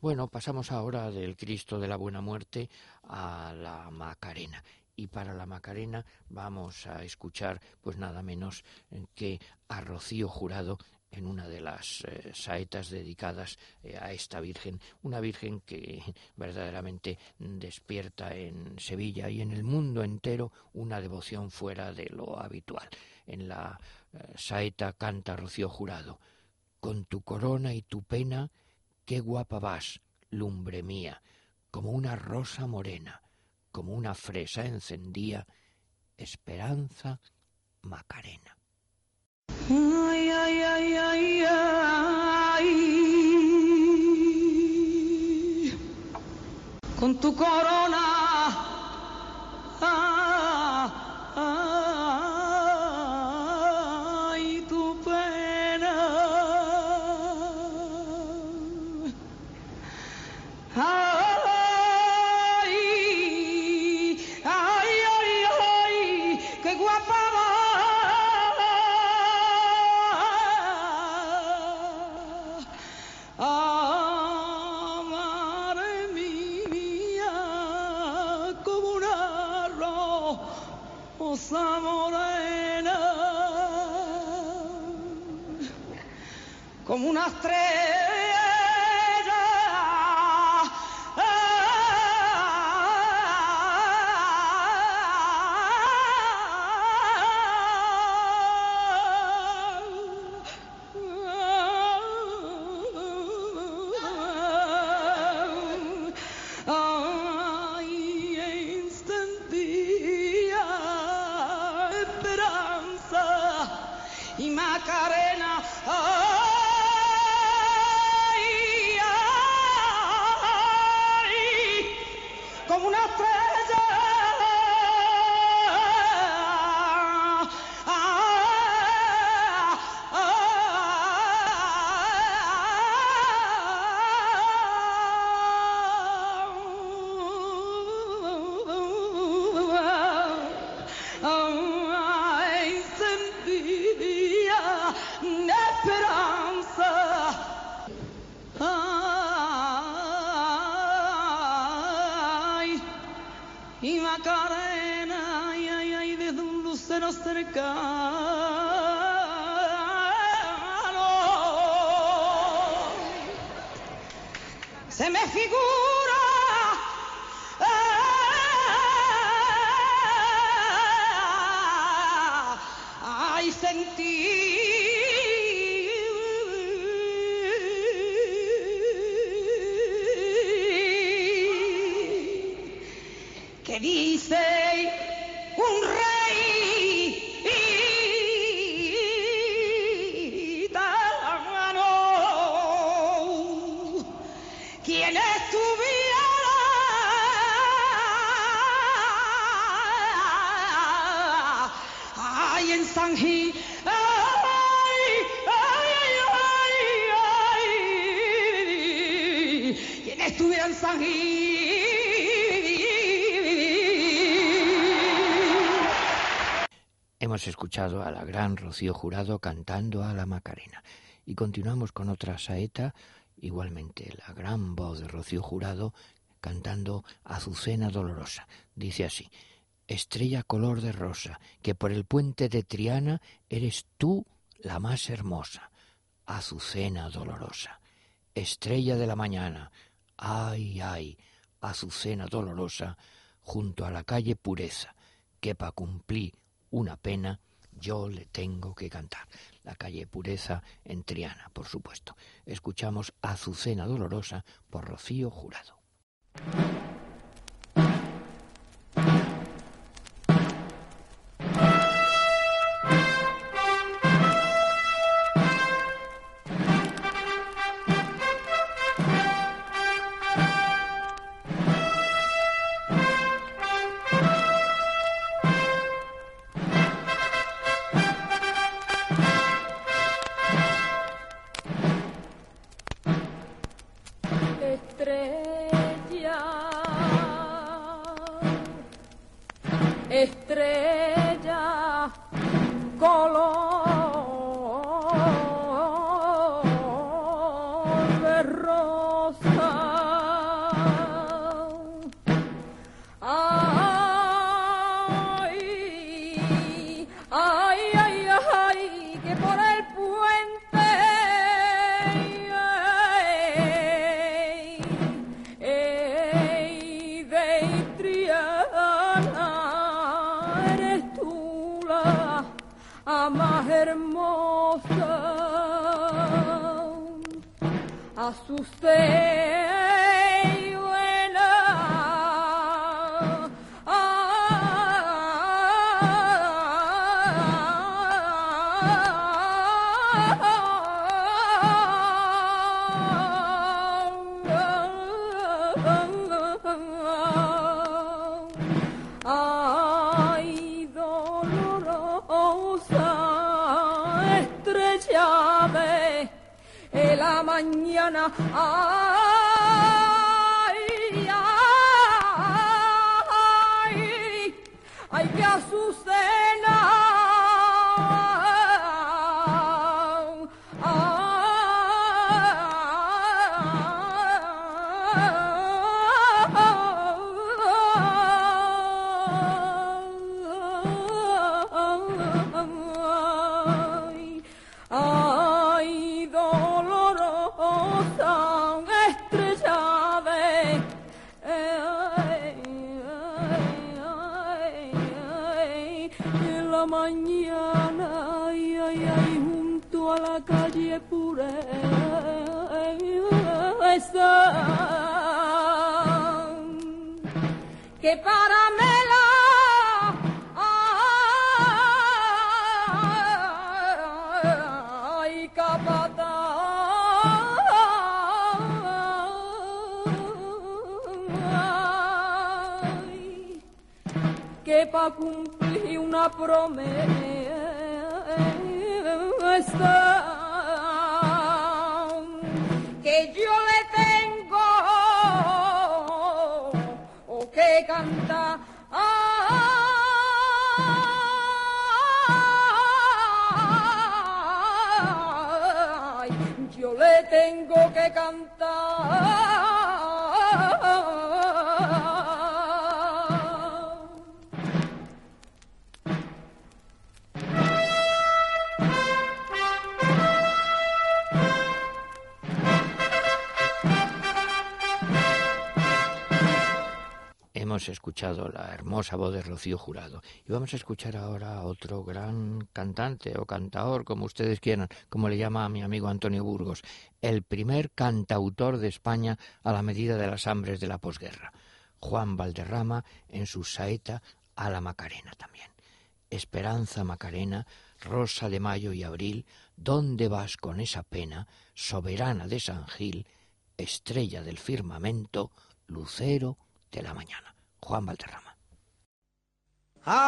Bueno, pasamos ahora del Cristo de la buena muerte a la Macarena y para la Macarena vamos a escuchar pues nada menos que a Rocío Jurado en una de las eh, saetas dedicadas eh, a esta Virgen, una Virgen que verdaderamente despierta en Sevilla y en el mundo entero una devoción fuera de lo habitual. En la eh, saeta canta Rocío Jurado, con tu corona y tu pena, qué guapa vas, lumbre mía, como una rosa morena, como una fresa encendía, esperanza Macarena. Ay, ay, ay. Con tu corona. Como a la gran Rocío Jurado cantando a la Macarena. Y continuamos con otra saeta, igualmente la gran voz de Rocío Jurado cantando Azucena Dolorosa. Dice así, Estrella color de rosa, que por el puente de Triana eres tú la más hermosa. Azucena dolorosa, estrella de la mañana, ay, ay, Azucena dolorosa, junto a la calle Pureza, que pa' cumplir una pena yo le tengo que cantar. La calle Pureza en Triana, por supuesto. Escuchamos Azucena Dolorosa por Rocío Jurado. Hermosa voz de Rocío Jurado y vamos a escuchar ahora a otro gran cantante o cantaor, como ustedes quieran, como le llama a mi amigo Antonio Burgos, el primer cantautor de España a la medida de las hambres de la posguerra. Juan Valderrama en su saeta a la Macarena también. Esperanza Macarena, Rosa de Mayo y Abril, ¿dónde vas con esa pena, soberana de San Gil, estrella del firmamento, lucero de la mañana? Juan Valderrama. Ay,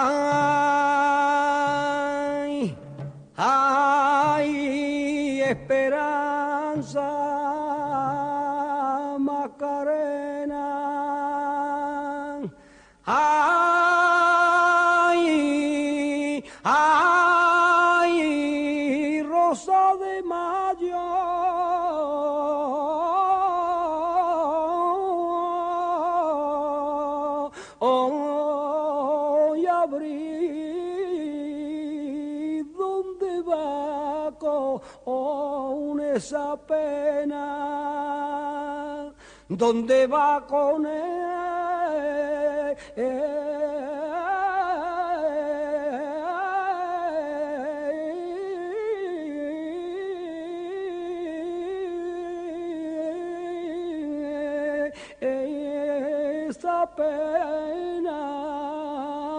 ay, esperanza, esa pena? ¿Dónde va con? Esa pena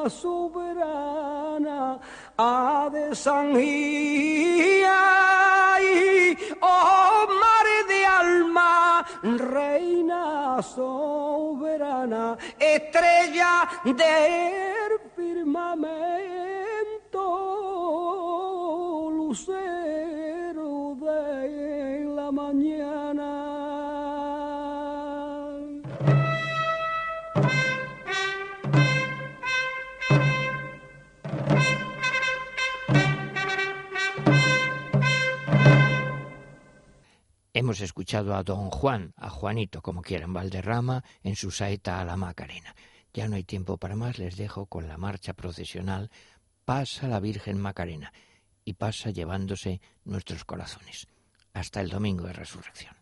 soberana ha de sangría soberana, estrella del firmamento, Hemos escuchado a don Juan, a Juanito, como quieran, Valderrama, en su saeta a la Macarena. Ya no hay tiempo para más, les dejo con la marcha procesional Pasa la Virgen Macarena y pasa llevándose nuestros corazones. Hasta el domingo de resurrección.